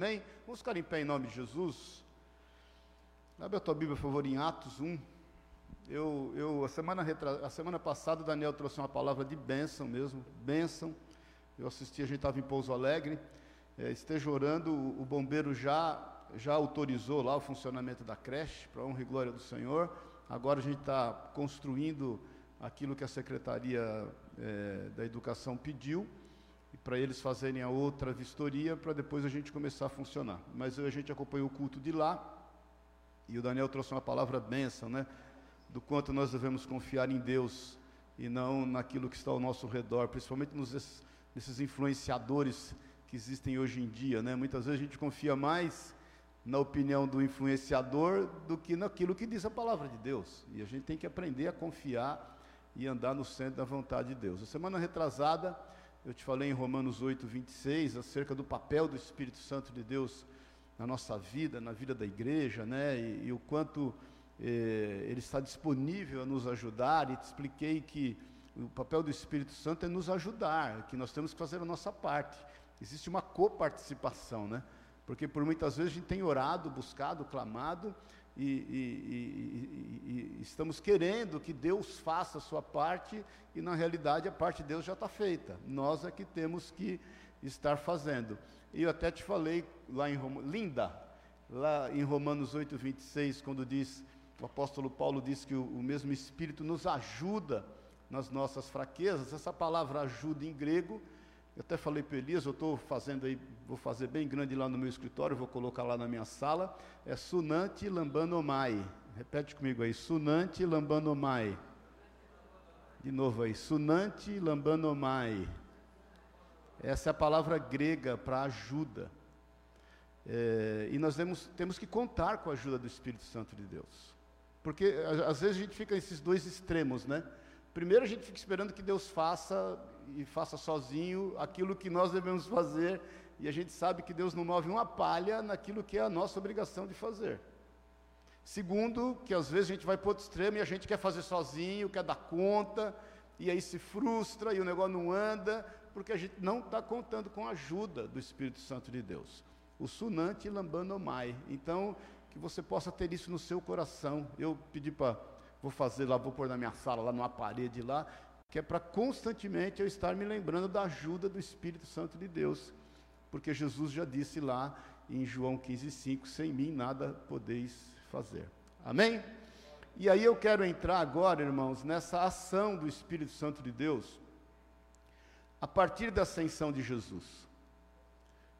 Amém? Vamos ficar em pé em nome de Jesus. Abre a tua Bíblia, por favor, em Atos 1. Eu, eu a, semana retra... a semana passada, o Daniel trouxe uma palavra de bênção mesmo, bênção. Eu assisti, a gente estava em Pouso Alegre. É, esteja orando, o, bombeiro já, já autorizou lá o funcionamento da creche, para honra e glória do Senhor. Agora a gente está construindo aquilo que a Secretaria é, da Educação pediu para eles fazerem a outra vistoria, para depois a gente começar a funcionar. Mas a gente acompanhou o culto de lá, e o Daniel trouxe uma palavra bênção, né? Do quanto nós devemos confiar em Deus e não naquilo que está ao nosso redor, principalmente nos, nesses influenciadores que existem hoje em dia, né? Muitas vezes a gente confia mais na opinião do influenciador do que naquilo que diz a palavra de Deus. E a gente tem que aprender a confiar e andar no centro da vontade de Deus. A semana retrasada, eu te falei em Romanos 8, 26, acerca do papel do Espírito Santo de Deus na nossa vida, na vida da igreja, né? E, e o quanto eh, ele está disponível a nos ajudar. E te expliquei que o papel do Espírito Santo é nos ajudar, que nós temos que fazer a nossa parte. Existe uma coparticipação, né? Porque por muitas vezes a gente tem orado, buscado, clamado, e, e, e, estamos querendo que Deus faça a sua parte, e na realidade a parte de Deus já está feita. Nós é que temos que estar fazendo. E eu até te falei lá em Romanos, linda, lá em Romanos 8, 26, quando diz, o apóstolo Paulo diz que o, o mesmo Espírito nos ajuda nas nossas fraquezas. Essa palavra ajuda em grego eu até falei para Elias, eu estou fazendo aí, vou fazer bem grande lá no meu escritório, vou colocar lá na minha sala. É Sunante Lambanomai. Repete comigo aí, Sunante Lambanomai. De novo aí, Sunante Lambanomai. Essa é a palavra grega para ajuda. É, e nós temos, temos que contar com a ajuda do Espírito Santo de Deus. Porque às vezes a gente fica nesses dois extremos, né? Primeiro a gente fica esperando que Deus faça e faça sozinho aquilo que nós devemos fazer, e a gente sabe que Deus não move uma palha naquilo que é a nossa obrigação de fazer. Segundo, que às vezes a gente vai para outro extremo e a gente quer fazer sozinho, quer dar conta, e aí se frustra e o negócio não anda, porque a gente não está contando com a ajuda do Espírito Santo de Deus. O sunante lambanomai. Então, que você possa ter isso no seu coração. Eu pedi para vou fazer lá, vou pôr na minha sala, lá numa parede lá, que é para constantemente eu estar me lembrando da ajuda do Espírito Santo de Deus, porque Jesus já disse lá em João 15,5: sem mim nada podeis fazer. Amém? E aí eu quero entrar agora, irmãos, nessa ação do Espírito Santo de Deus, a partir da ascensão de Jesus.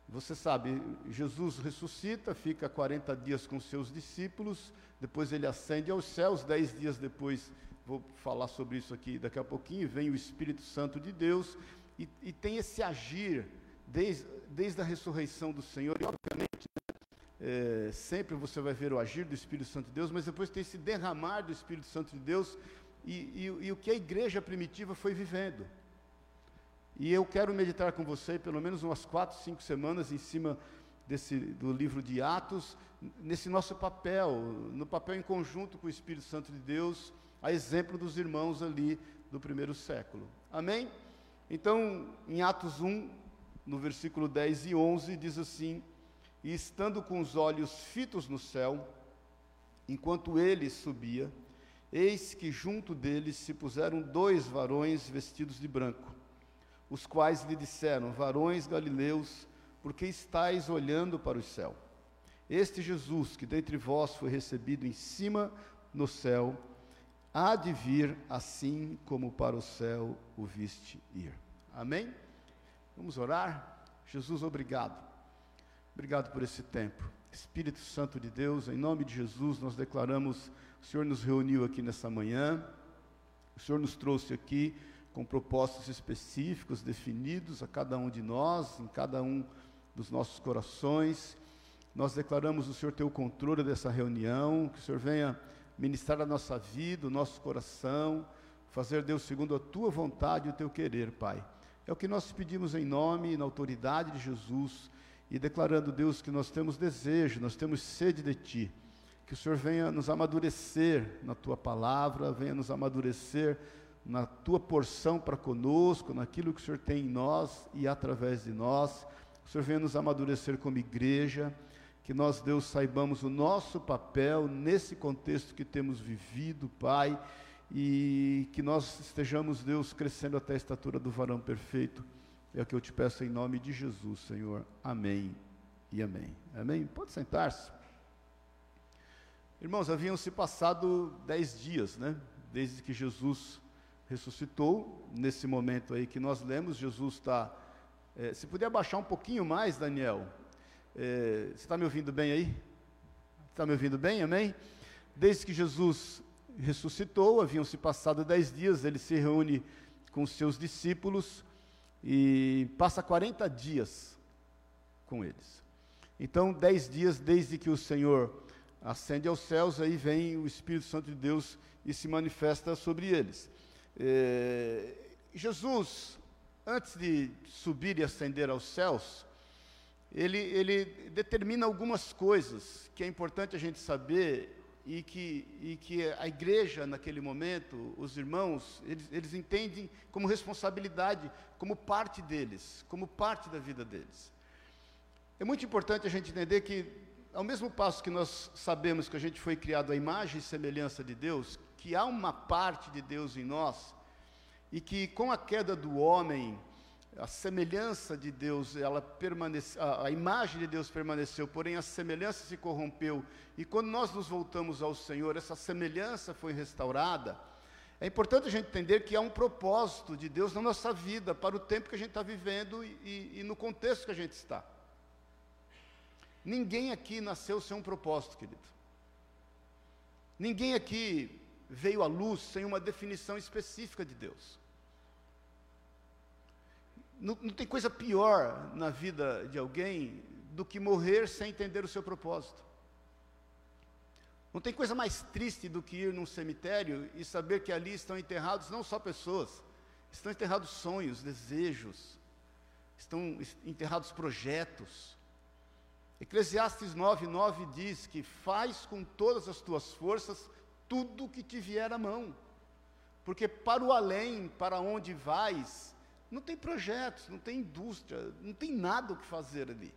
Você sabe, Jesus ressuscita, fica 40 dias com seus discípulos, depois ele ascende aos céus, dez dias depois, vou falar sobre isso aqui daqui a pouquinho, vem o Espírito Santo de Deus, e, e tem esse agir, desde, desde a ressurreição do Senhor, e obviamente, é, sempre você vai ver o agir do Espírito Santo de Deus, mas depois tem esse derramar do Espírito Santo de Deus, e, e, e o que a igreja primitiva foi vivendo. E eu quero meditar com você pelo menos umas quatro, cinco semanas em cima desse, do livro de Atos, nesse nosso papel, no papel em conjunto com o Espírito Santo de Deus, a exemplo dos irmãos ali do primeiro século. Amém? Então, em Atos 1, no versículo 10 e 11, diz assim: E estando com os olhos fitos no céu, enquanto ele subia, eis que junto deles se puseram dois varões vestidos de branco os quais lhe disseram: Varões galileus, por que estáis olhando para o céu? Este Jesus, que dentre vós foi recebido em cima no céu, há de vir assim como para o céu o viste ir. Amém? Vamos orar? Jesus, obrigado. Obrigado por esse tempo. Espírito Santo de Deus, em nome de Jesus, nós declaramos: o Senhor nos reuniu aqui nessa manhã, o Senhor nos trouxe aqui com propósitos específicos definidos a cada um de nós, em cada um dos nossos corações. Nós declaramos o Senhor ter o controle dessa reunião, que o Senhor venha ministrar a nossa vida, o nosso coração, fazer Deus segundo a tua vontade e o teu querer, Pai. É o que nós pedimos em nome e na autoridade de Jesus e declarando, Deus, que nós temos desejo, nós temos sede de Ti. Que o Senhor venha nos amadurecer na Tua palavra, venha nos amadurecer na tua porção para conosco, naquilo que o Senhor tem em nós e através de nós. o Senhor venha nos amadurecer como igreja, que nós, Deus, saibamos o nosso papel nesse contexto que temos vivido, Pai, e que nós estejamos, Deus, crescendo até a estatura do varão perfeito. É o que eu te peço em nome de Jesus, Senhor. Amém e amém. Amém? Pode sentar-se. Irmãos, haviam se passado dez dias, né? Desde que Jesus ressuscitou. Nesse momento aí que nós lemos, Jesus está. É, se puder abaixar um pouquinho mais, Daniel. É, você está me ouvindo bem aí? Está me ouvindo bem? Amém? Desde que Jesus ressuscitou, haviam se passado dez dias, ele se reúne com seus discípulos e passa 40 dias com eles. Então, dez dias desde que o Senhor ascende aos céus, aí vem o Espírito Santo de Deus e se manifesta sobre eles. É, Jesus, antes de subir e ascender aos céus, ele, ele determina algumas coisas que é importante a gente saber e que, e que a igreja, naquele momento, os irmãos, eles, eles entendem como responsabilidade, como parte deles, como parte da vida deles. É muito importante a gente entender que, ao mesmo passo que nós sabemos que a gente foi criado à imagem e semelhança de Deus, que há uma parte de Deus em nós, e que com a queda do homem, a semelhança de Deus, ela permanece, a, imagem de Deus permaneceu, porém a semelhança se corrompeu. E quando nós nos voltamos ao Senhor, essa semelhança foi restaurada. É importante a gente entender que há um propósito de Deus na nossa vida, para o tempo que a gente está vivendo e, e, e no contexto que a gente está. Ninguém aqui nasceu sem um propósito, querido. Ninguém aqui veio à luz sem uma definição específica de Deus. Não, não, tem coisa pior na vida de alguém do que morrer sem entender o seu propósito. Não tem coisa mais triste do que ir num cemitério e saber que ali estão enterrados não só pessoas, estão enterrados sonhos, desejos, estão enterrados projetos. Eclesiastes 9, 9 diz que faz com todas as tuas forças tudo o que te vier à mão, porque para o além, para onde vais, não tem projetos, não tem indústria, não tem nada o que fazer ali.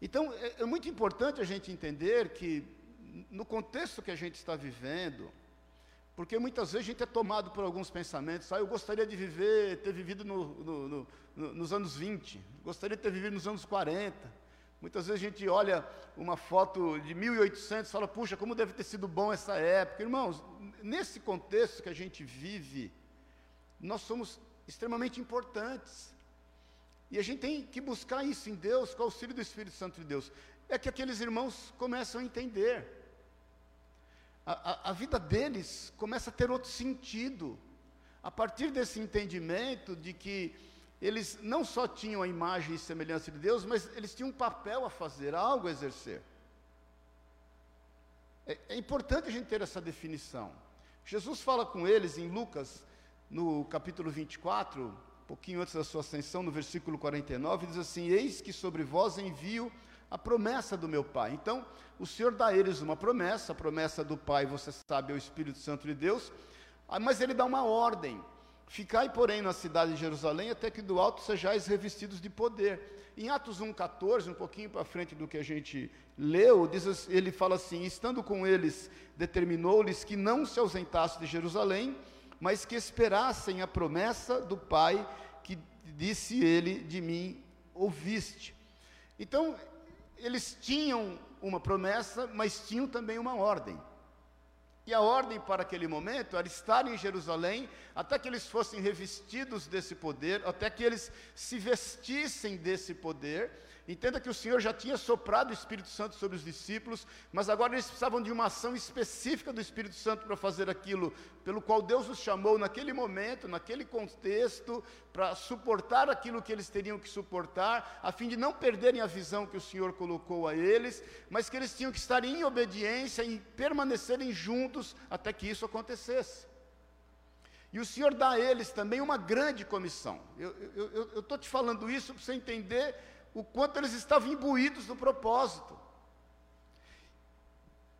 Então, é, é, muito importante a gente entender que, no contexto que a gente está vivendo, porque muitas vezes a gente é tomado por alguns pensamentos, ah, eu gostaria de viver, ter vivido no, no, no, nos anos 20, gostaria de ter vivido nos anos 40. Muitas vezes a gente olha uma foto de 1800 e fala, puxa, como deve ter sido bom essa época. Irmãos, nesse contexto que a gente vive, nós somos extremamente importantes. E a gente tem que buscar isso em Deus, com o auxílio do Espírito Santo de Deus. É que aqueles irmãos começam a entender. A, a, a vida deles começa a ter outro sentido. A partir desse entendimento de que eles não só tinham a imagem e semelhança de Deus, mas eles tinham um papel a fazer, algo a exercer. É, é importante a gente ter essa definição. Jesus fala com eles em Lucas no capítulo 24, um pouquinho antes da sua ascensão, no versículo 49, diz assim: Eis que sobre vós envio a promessa do meu Pai. Então, o Senhor dá a eles uma promessa, a promessa do Pai, você sabe, é o Espírito Santo de Deus, ah, mas ele dá uma ordem. Ficai, porém, na cidade de Jerusalém, até que do alto sejais revestidos de poder. Em Atos 1,14, um pouquinho para frente do que a gente leu, diz, ele fala assim: Estando com eles, determinou-lhes que não se ausentassem de Jerusalém, mas que esperassem a promessa do Pai, que disse ele: De mim ouviste. Então, eles tinham uma promessa, mas tinham também uma ordem. E a ordem para aquele momento era estar em Jerusalém até que eles fossem revestidos desse poder, até que eles se vestissem desse poder Entenda que o Senhor já tinha soprado o Espírito Santo sobre os discípulos, mas agora eles precisavam de uma ação específica do Espírito Santo para fazer aquilo pelo qual Deus os chamou naquele momento, naquele contexto, para suportar aquilo que eles teriam que suportar, a fim de não perderem a visão que o Senhor colocou a eles, mas que eles tinham que estar em obediência e permanecerem juntos até que isso acontecesse. E o Senhor dá a eles também uma grande comissão. Eu estou te falando isso para você entender o quanto eles estavam imbuídos no propósito.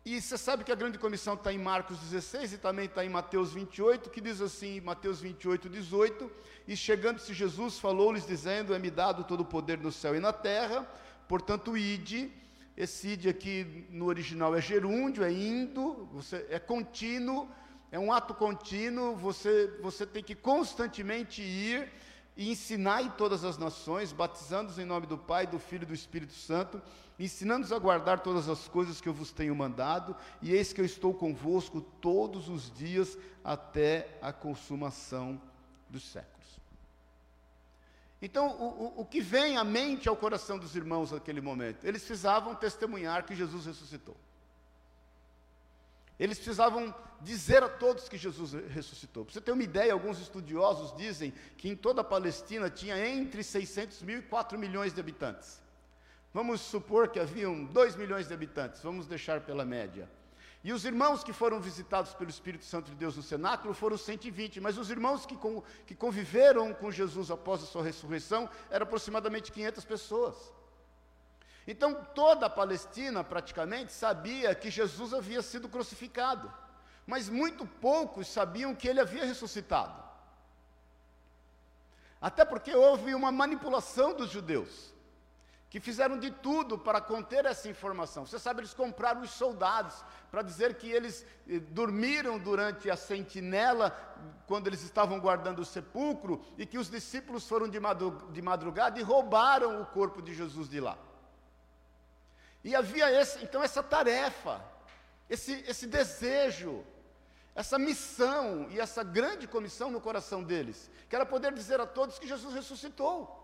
E você sabe que a grande comissão está em Marcos 16 e também está em Mateus 28, que diz assim, Mateus 28, 18, e chegando-se Jesus, falou-lhes dizendo, é-me dado todo o poder no céu e na terra, portanto, ide, esse ide aqui no original é gerúndio, é indo, você, é contínuo, é um ato contínuo, você, você tem que constantemente ir, e ensinar em todas as nações, batizando-os em nome do Pai, do Filho e do Espírito Santo, ensinando-os a guardar todas as coisas que eu vos tenho mandado, e eis que eu estou convosco todos os dias até a consumação dos séculos. Então, o, o, o que vem à mente ao coração dos irmãos naquele momento? Eles precisavam testemunhar que Jesus ressuscitou. Eles precisavam dizer a todos que Jesus ressuscitou. Para você ter uma ideia, alguns estudiosos dizem que em toda a Palestina tinha entre 600 mil e 4 milhões de habitantes. Vamos supor que haviam 2 milhões de habitantes, vamos deixar pela média. E os irmãos que foram visitados pelo Espírito Santo de Deus no cenáculo foram 120, mas os irmãos que, com, que conviveram com Jesus após a sua ressurreição eram aproximadamente 500 pessoas. Então toda a Palestina praticamente sabia que Jesus havia sido crucificado, mas muito poucos sabiam que ele havia ressuscitado. Até porque houve uma manipulação dos judeus, que fizeram de tudo para conter essa informação. Você sabe, eles compraram os soldados para dizer que eles eh, dormiram durante a sentinela, quando eles estavam guardando o sepulcro, e que os discípulos foram de madrugada e roubaram o corpo de Jesus de lá. E havia esse, então essa tarefa, esse, esse desejo, essa missão e essa grande comissão no coração deles, que era poder dizer a todos que Jesus ressuscitou.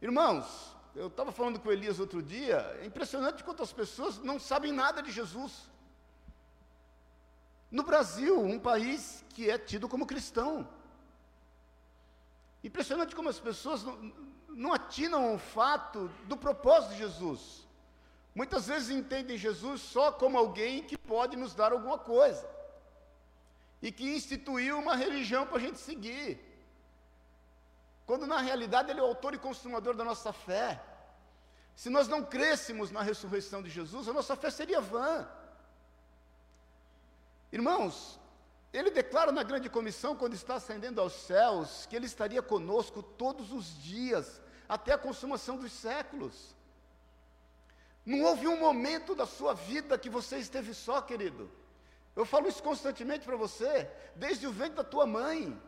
Irmãos, eu estava falando com Elias outro dia, é impressionante quanto as pessoas não sabem nada de Jesus. No Brasil, um país que é tido como cristão. Impressionante como as pessoas não, não atinam o fato do propósito de Jesus. Muitas vezes entendem Jesus só como alguém que pode nos dar alguma coisa e que instituiu uma religião para a gente seguir, quando na realidade Ele é o autor e consumador da nossa fé. Se nós não crêssemos na ressurreição de Jesus, a nossa fé seria vã. Irmãos, ele declara na grande comissão, quando está ascendendo aos céus, que ele estaria conosco todos os dias, até a consumação dos séculos. Não houve um momento da sua vida que você esteve só, querido. Eu falo isso constantemente para você, desde o ventre da tua mãe.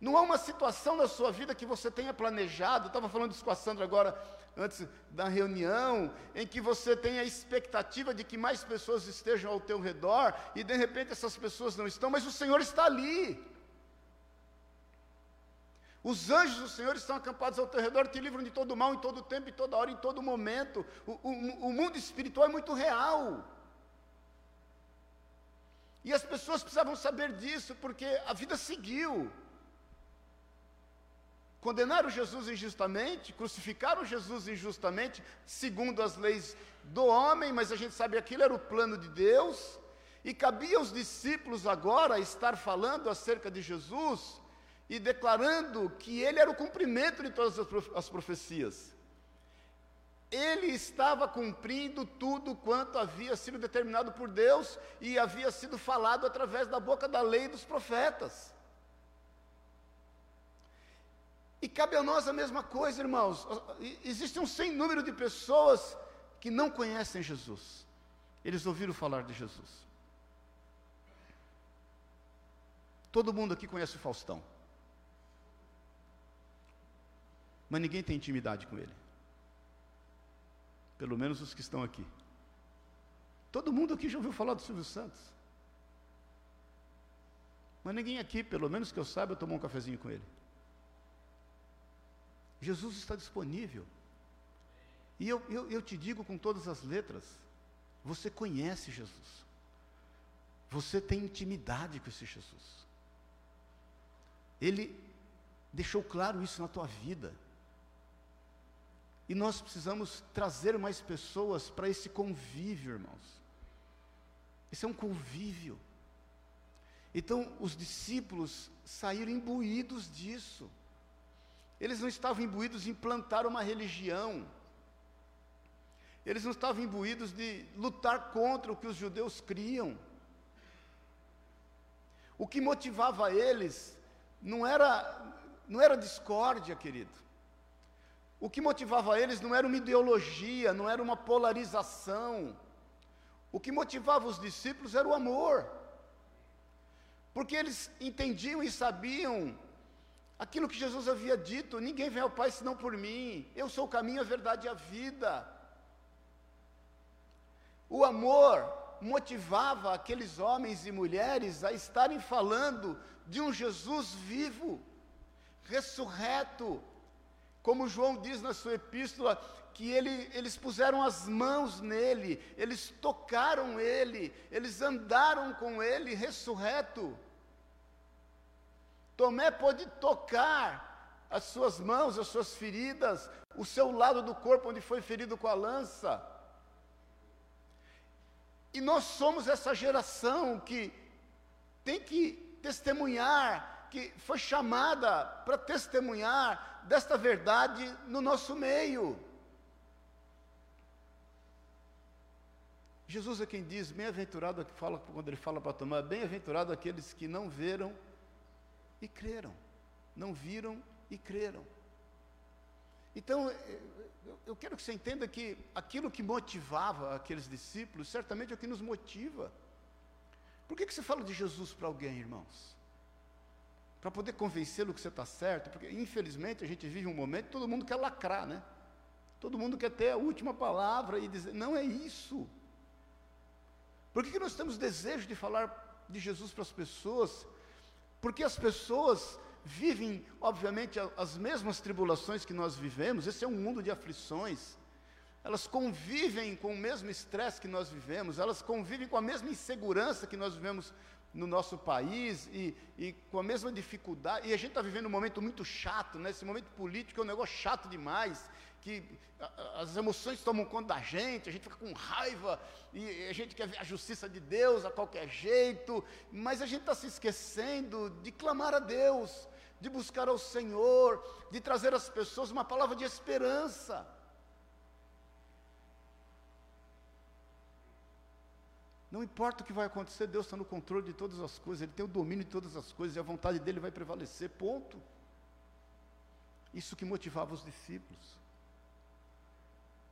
Não há uma situação na sua vida que você tenha planejado, estava falando isso com a Sandra agora, antes da reunião, em que você tem a expectativa de que mais pessoas estejam ao teu redor, e de repente essas pessoas não estão, mas o Senhor está ali. Os anjos do Senhor estão acampados ao teu redor, te livram de todo mal, em todo tempo, em toda hora, em todo momento. O, o, o mundo espiritual é muito real. E as pessoas precisavam saber disso, porque a vida seguiu. Condenaram Jesus injustamente, crucificaram Jesus injustamente, segundo as leis do homem, mas a gente sabe que aquilo era o plano de Deus, e cabia aos discípulos agora estar falando acerca de Jesus e declarando que ele era o cumprimento de todas as profecias. Ele estava cumprindo tudo quanto havia sido determinado por Deus e havia sido falado através da boca da lei dos profetas. E cabe a nós a mesma coisa, irmãos. Existe um sem número de pessoas que não conhecem Jesus. Eles ouviram falar de Jesus. Todo mundo aqui conhece o Faustão. Mas ninguém tem intimidade com ele. Pelo menos os que estão aqui. Todo mundo aqui já ouviu falar do Silvio Santos. Mas ninguém aqui, pelo menos que eu saiba, tomou um cafezinho com ele. Jesus está disponível. E eu, eu, eu te digo com todas as letras: você conhece Jesus. Você tem intimidade com esse Jesus. Ele deixou claro isso na tua vida. E nós precisamos trazer mais pessoas para esse convívio, irmãos. Esse é um convívio. Então, os discípulos saíram imbuídos disso. Eles não estavam imbuídos em plantar uma religião. Eles não estavam imbuídos de lutar contra o que os judeus criam. O que motivava eles não era, não era discórdia, querido. O que motivava eles não era uma ideologia, não era uma polarização. O que motivava os discípulos era o amor. Porque eles entendiam e sabiam aquilo que Jesus havia dito: ninguém vem ao Pai senão por mim. Eu sou o caminho, a verdade e a vida. O amor motivava aqueles homens e mulheres a estarem falando de um Jesus vivo, ressurreto, como João diz na sua epístola, que ele, eles puseram as mãos nele, eles tocaram ele, eles andaram com ele ressurreto. Tomé pôde tocar as suas mãos, as suas feridas, o seu lado do corpo onde foi ferido com a lança. E nós somos essa geração que tem que testemunhar, que foi chamada para testemunhar desta verdade no nosso meio. Jesus é quem diz, bem-aventurado, fala, quando ele fala para tomar, bem-aventurado aqueles que não viram e creram. Não viram e creram. Então, eu quero que você entenda que aquilo que motivava aqueles discípulos, certamente é o que nos motiva. Por que, que você fala de Jesus para alguém, irmãos? Para poder convencê-lo que você está certo, porque infelizmente a gente vive um momento que todo mundo quer lacrar, né? Todo mundo quer ter a última palavra e dizer, não é isso. Por que, que nós temos desejo de falar de Jesus para as pessoas? Porque as pessoas vivem, obviamente, as mesmas tribulações que nós vivemos, esse é um mundo de aflições. Elas convivem com o mesmo estresse que nós vivemos, elas convivem com a mesma insegurança que nós vivemos no nosso país e, e com a mesma dificuldade. E a gente está vivendo um momento muito chato, né? esse momento político é um negócio chato demais, que as emoções tomam conta da gente, a gente fica com raiva e a gente quer ver a justiça de Deus a qualquer jeito, mas a gente está se esquecendo de clamar a Deus, de buscar ao Senhor, de trazer às pessoas uma palavra de esperança. Não importa o que vai acontecer, Deus está no controle de todas as coisas, Ele tem o domínio de todas as coisas e a vontade dele vai prevalecer, ponto. Isso que motivava os discípulos.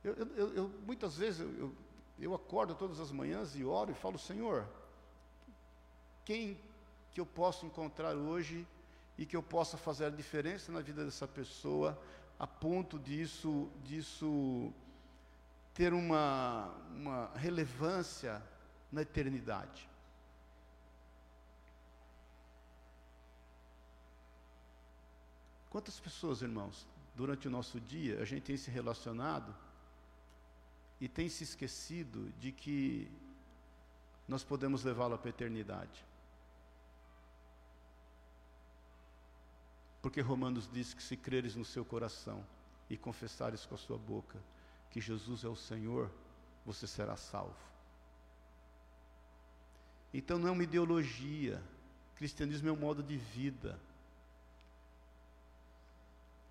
Eu, eu, eu muitas vezes eu, eu acordo todas as manhãs e oro e falo, Senhor, quem que eu posso encontrar hoje e que eu possa fazer a diferença na vida dessa pessoa, a ponto disso, disso ter uma, uma relevância na eternidade. Quantas pessoas, irmãos, durante o nosso dia a gente tem se relacionado e tem se esquecido de que nós podemos levá-la para a eternidade? Porque Romanos diz que se creres no seu coração e confessares com a sua boca que Jesus é o Senhor, você será salvo. Então não é uma ideologia, cristianismo é um modo de vida.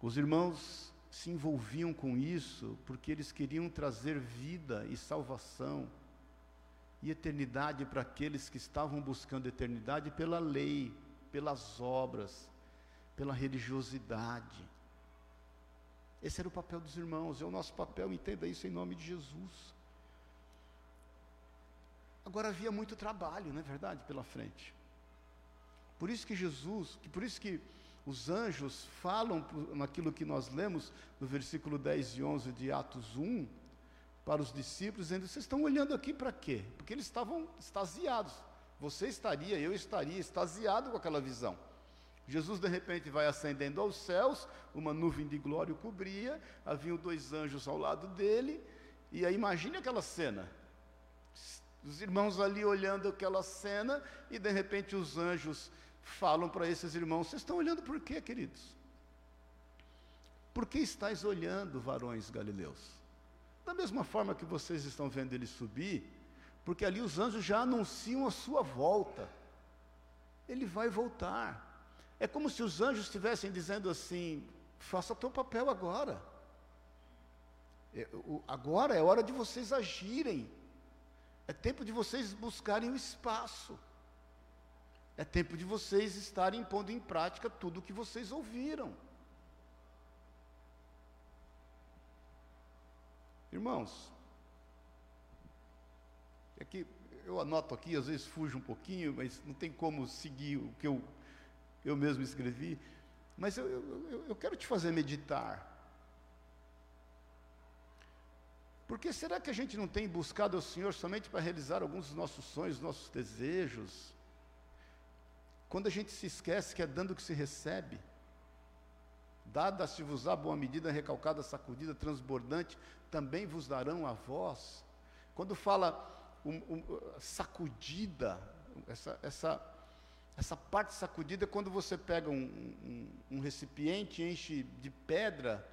Os irmãos se envolviam com isso porque eles queriam trazer vida e salvação e eternidade para aqueles que estavam buscando eternidade pela lei, pelas obras, pela religiosidade. Esse era o papel dos irmãos, é o nosso papel, entenda isso em nome de Jesus. Agora havia muito trabalho, não é verdade, pela frente. Por isso que Jesus, por isso que os anjos falam naquilo que nós lemos no versículo 10 e 11 de Atos 1, para os discípulos, dizendo: Vocês estão olhando aqui para quê? Porque eles estavam extasiados. Você estaria, eu estaria extasiado com aquela visão. Jesus de repente vai ascendendo aos céus, uma nuvem de glória o cobria, haviam dois anjos ao lado dele, e aí imagine aquela cena. Os irmãos ali olhando aquela cena, e de repente os anjos falam para esses irmãos: Vocês estão olhando por quê, queridos? Por que estáis olhando, varões galileus? Da mesma forma que vocês estão vendo ele subir, porque ali os anjos já anunciam a sua volta. Ele vai voltar. É como se os anjos estivessem dizendo assim: faça o teu papel agora. É, agora é hora de vocês agirem. É tempo de vocês buscarem o espaço. É tempo de vocês estarem pondo em prática tudo o que vocês ouviram. Irmãos, é que eu anoto aqui, às vezes fujo um pouquinho, mas não tem como seguir o que eu, eu mesmo escrevi. Mas eu, eu, eu quero te fazer meditar. Porque será que a gente não tem buscado ao Senhor somente para realizar alguns dos nossos sonhos, nossos desejos? Quando a gente se esquece que é dando que se recebe, dada-se-vos a boa medida, recalcada, sacudida, transbordante, também vos darão a voz. Quando fala um, um, sacudida, essa, essa, essa parte sacudida é quando você pega um, um recipiente, enche de pedra,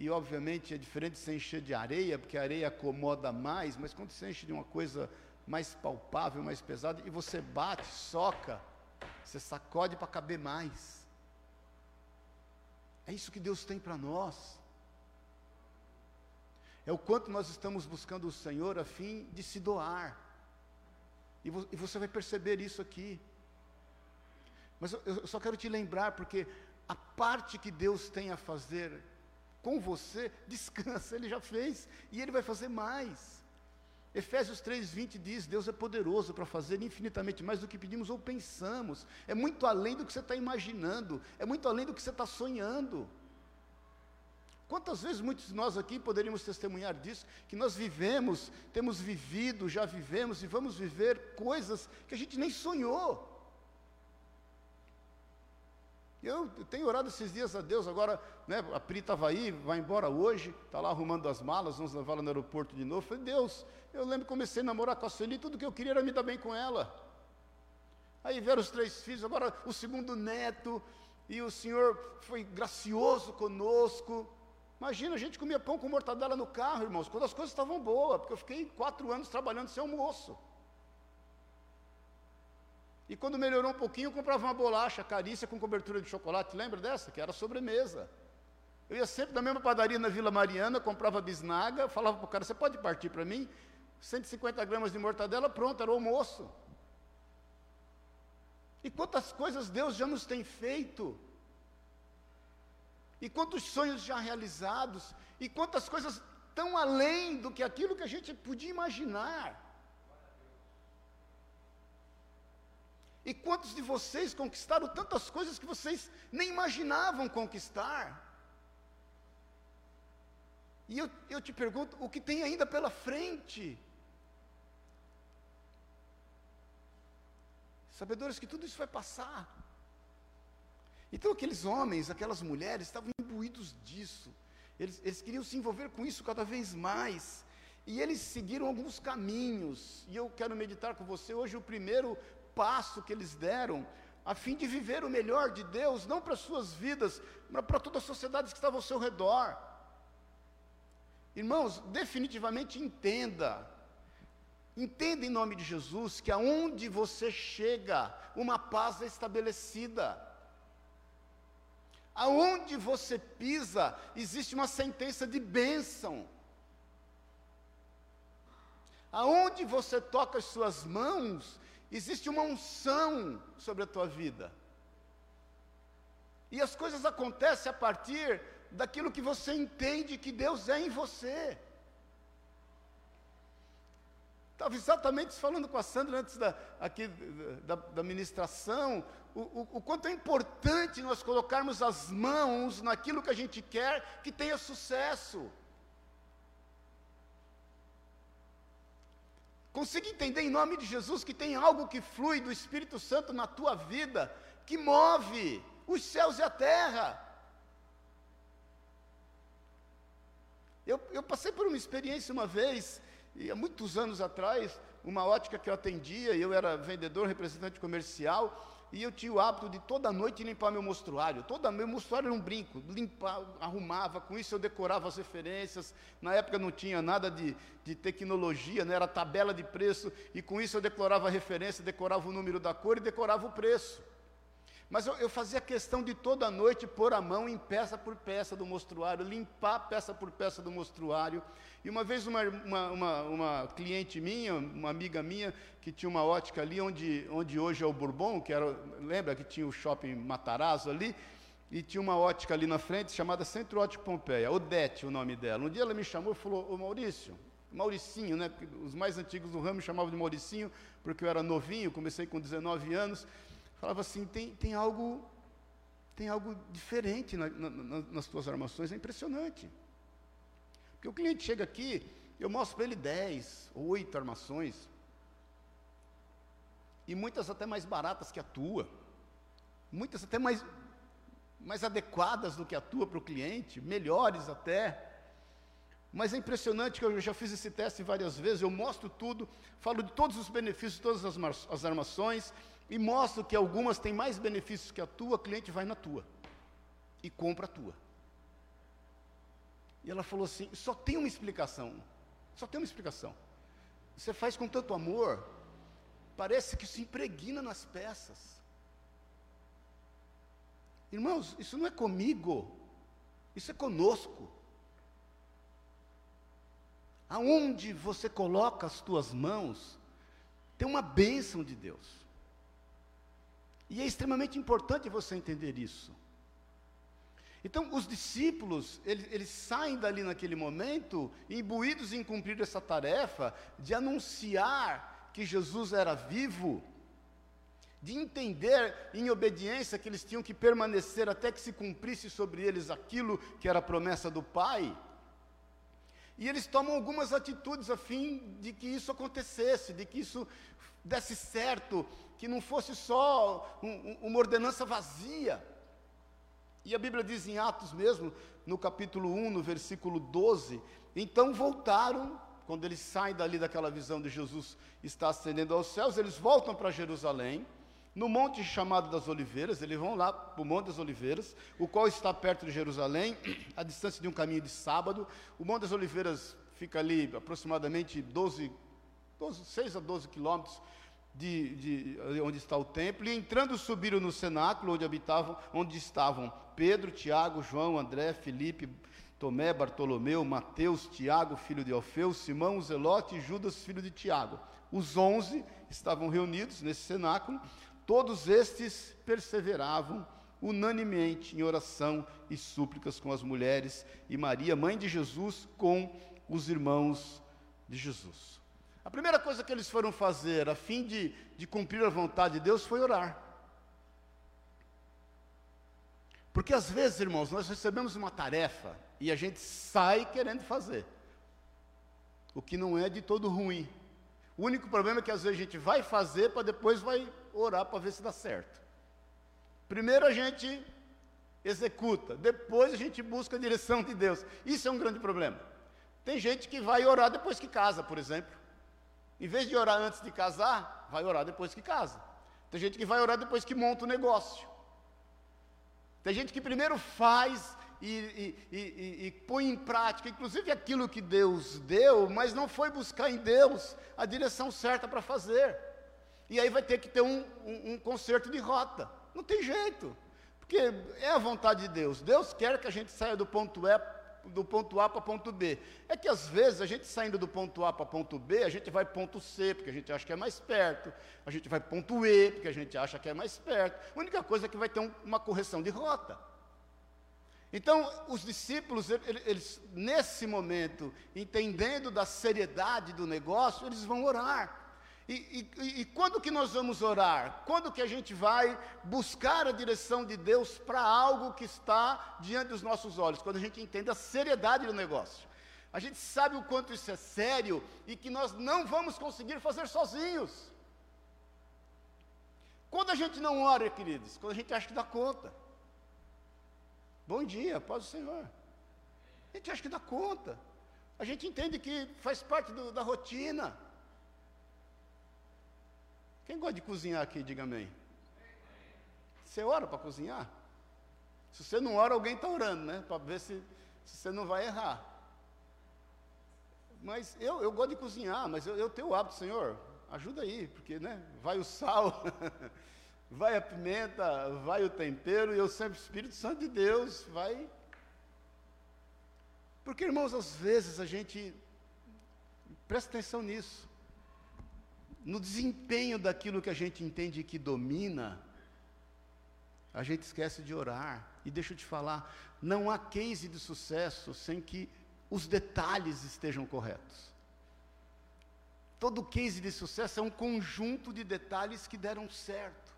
e obviamente é diferente se encher de areia, porque a areia acomoda mais, mas quando você enche de uma coisa mais palpável, mais pesada, e você bate, soca, você sacode para caber mais. É isso que Deus tem para nós. É o quanto nós estamos buscando o Senhor a fim de se doar. E, vo, e você vai perceber isso aqui. Mas eu, eu só quero te lembrar, porque a parte que Deus tem a fazer com você, descansa, Ele já fez, e Ele vai fazer mais. Efésios 3,20 diz: Deus é poderoso para fazer infinitamente mais do que pedimos ou pensamos, é muito além do que você está imaginando, é muito além do que você está sonhando. Quantas vezes muitos de nós aqui poderíamos testemunhar disso, que nós vivemos, temos vivido, já vivemos e vamos viver coisas que a gente nem sonhou. Eu tenho orado esses dias a Deus, agora né, a Pri estava aí, vai embora hoje, está lá arrumando as malas, vamos levá-la no aeroporto de novo. falei, Deus, eu lembro que comecei a namorar com a Sueli, tudo que eu queria era me dar bem com ela. Aí vieram os três filhos, agora o segundo neto, e o Senhor foi gracioso conosco. Imagina, a gente comia pão com mortadela no carro, irmãos, quando as coisas estavam boas, porque eu fiquei quatro anos trabalhando sem almoço. E quando melhorou um pouquinho, eu comprava uma bolacha carícia com cobertura de chocolate. Lembra dessa? Que era sobremesa. Eu ia sempre na mesma padaria na Vila Mariana, comprava bisnaga, falava para o cara, você pode partir para mim? 150 gramas de mortadela, pronto, era o almoço. E quantas coisas Deus já nos tem feito. E quantos sonhos já realizados. E quantas coisas tão além do que aquilo que a gente podia imaginar. E quantos de vocês conquistaram tantas coisas que vocês nem imaginavam conquistar? E eu, eu te pergunto, o que tem ainda pela frente? Sabedores que tudo isso vai passar. Então aqueles homens, aquelas mulheres estavam imbuídos disso. Eles, eles queriam se envolver com isso cada vez mais. E eles seguiram alguns caminhos. E eu quero meditar com você hoje o primeiro passo que eles deram a fim de viver o melhor de Deus, não para suas vidas, mas para toda a sociedade que estava ao seu redor. Irmãos, definitivamente entenda, entenda em nome de Jesus que aonde você chega, uma paz é estabelecida. Aonde você pisa, existe uma sentença de bênção. Aonde você toca as suas mãos, existe uma unção sobre a tua vida. E as coisas acontecem a partir daquilo que você entende que Deus é em você. Estava exatamente falando com a Sandra antes da, aqui, da, da ministração, o, o, o, quanto é importante nós colocarmos as mãos naquilo que a gente quer que tenha sucesso. Consiga entender em nome de Jesus que tem algo que flui do Espírito Santo na tua vida, que move os céus e a terra. Eu, eu passei por uma experiência uma vez, há muitos anos atrás, uma ótica que eu atendia, eu era vendedor, representante comercial, e eu tinha o hábito de toda noite limpar meu mostruário. Toda meu mostruário era um brinco, limpar, arrumava, com isso eu decorava as referências. Na época não tinha nada de, de tecnologia, né? era tabela de preço, e com isso eu decorava a referência, decorava o número da cor e decorava o preço. Mas eu, eu, fazia questão de toda noite pôr a mão em peça por peça do mostruário, limpar peça por peça do mostruário. E uma vez uma, uma, uma, uma cliente minha, uma amiga minha, que tinha uma ótica ali onde, onde hoje é o Bourbon, que era, lembra que tinha o shopping Matarazzo ali, e tinha uma ótica ali na frente chamada Centro Ótico Pompeia, Odete o nome dela. Um dia ela me chamou e falou, ô Maurício, Mauricinho, né? Os mais antigos do ramo chamavam de Mauricinho, porque eu era novinho, comecei com 19 anos falava assim: tem, tem algo tem algo diferente na, na, nas tuas armações, é impressionante. Porque o cliente chega aqui, eu mostro para ele 10, 8 armações, e muitas até mais baratas que a tua, muitas até mais, mais adequadas do que a tua para o cliente, melhores até. Mas é impressionante que eu já fiz esse teste várias vezes, eu mostro tudo, falo de todos os benefícios, todas as, as armações, e mostro que algumas têm mais benefícios que a tua, o cliente vai na tua e compra a tua. E ela falou assim: só tem uma explicação, só tem uma explicação. Você faz com tanto amor, parece que se impregna nas peças. Irmãos, isso não é comigo, isso é conosco. Aonde você coloca as tuas mãos, tem uma bênção de Deus. E é extremamente importante você entender isso. Então, os discípulos, eles, eles, saem dali naquele momento, imbuídos em cumprir essa tarefa de anunciar que Jesus era vivo, de entender em obediência que eles tinham que permanecer até que se cumprisse sobre eles aquilo que era a promessa do Pai. E eles tomam algumas atitudes a fim de que isso acontecesse, de que isso desse certo, que não fosse só um, uma ordenança vazia. E a Bíblia diz em Atos mesmo, no capítulo 1, no versículo 12: então voltaram, quando eles saem dali daquela visão de Jesus está ascendendo aos céus, eles voltam para Jerusalém, no monte chamado das Oliveiras, eles vão lá para o Monte das Oliveiras, o qual está perto de Jerusalém, a distância de um caminho de sábado. O Monte das Oliveiras fica ali aproximadamente 12, 12 6 a 12 quilômetros de, de, onde está o templo, e entrando subiram no cenáculo onde habitavam, onde estavam Pedro, Tiago, João, André, Felipe, Tomé, Bartolomeu, Mateus, Tiago, filho de Alfeu, Simão, Zelote e Judas, filho de Tiago. Os onze estavam reunidos nesse cenáculo, todos estes perseveravam unanimemente em oração e súplicas com as mulheres e Maria, mãe de Jesus, com os irmãos de Jesus. A primeira coisa que eles foram fazer, a fim de, de cumprir a vontade de Deus, foi orar. Porque às vezes, irmãos, nós recebemos uma tarefa e a gente sai querendo fazer, o que não é de todo ruim. O único problema é que às vezes a gente vai fazer para depois vai orar para ver se dá certo. Primeiro a gente executa, depois a gente busca a direção de Deus. Isso é um grande problema. Tem gente que vai orar depois que casa, por exemplo. Em vez de orar antes de casar, vai orar depois que casa. Tem gente que vai orar depois que monta o negócio. Tem gente que primeiro faz e, e, e, e, põe em prática, inclusive aquilo que Deus deu, mas não foi buscar em Deus a direção certa para fazer. E aí vai ter que ter um, um, um conserto de rota. Não tem jeito, porque é a vontade de Deus. Deus quer que a gente saia do ponto E do ponto A para ponto B. É que às vezes a gente saindo do ponto A para ponto B, a gente vai ponto C, porque a gente acha que é mais perto, a gente vai ponto E, porque a gente acha que é mais perto. A única coisa é que vai ter um, uma correção de rota. Então, os discípulos, eles, nesse momento, entendendo da seriedade do negócio, eles vão orar. E, e, e, quando que nós vamos orar? Quando que a gente vai buscar a direção de Deus para algo que está diante dos nossos olhos? Quando a gente entende a seriedade do negócio. A gente sabe o quanto isso é sério e que nós não vamos conseguir fazer sozinhos. Quando a gente não ora, queridos, quando a gente acha que dá conta. Bom dia, paz do Senhor. A gente acha que dá conta. A gente entende que faz parte do, da rotina. Quem gosta de cozinhar aqui, diga amém. Você ora para cozinhar? Se você não ora, alguém está orando, né? Para ver se, se, você não vai errar. Mas eu, eu gosto de cozinhar, mas eu, eu tenho o hábito, Senhor, ajuda aí, porque né, vai o sal, vai a pimenta, vai o tempero, e eu sempre, Espírito Santo de Deus, vai. Porque, irmãos, às vezes a gente, presta atenção nisso, no desempenho daquilo que a gente entende que domina, a gente esquece de orar. E deixa eu te falar, não há case de sucesso sem que os detalhes estejam corretos. Todo case de sucesso é um conjunto de detalhes que deram certo.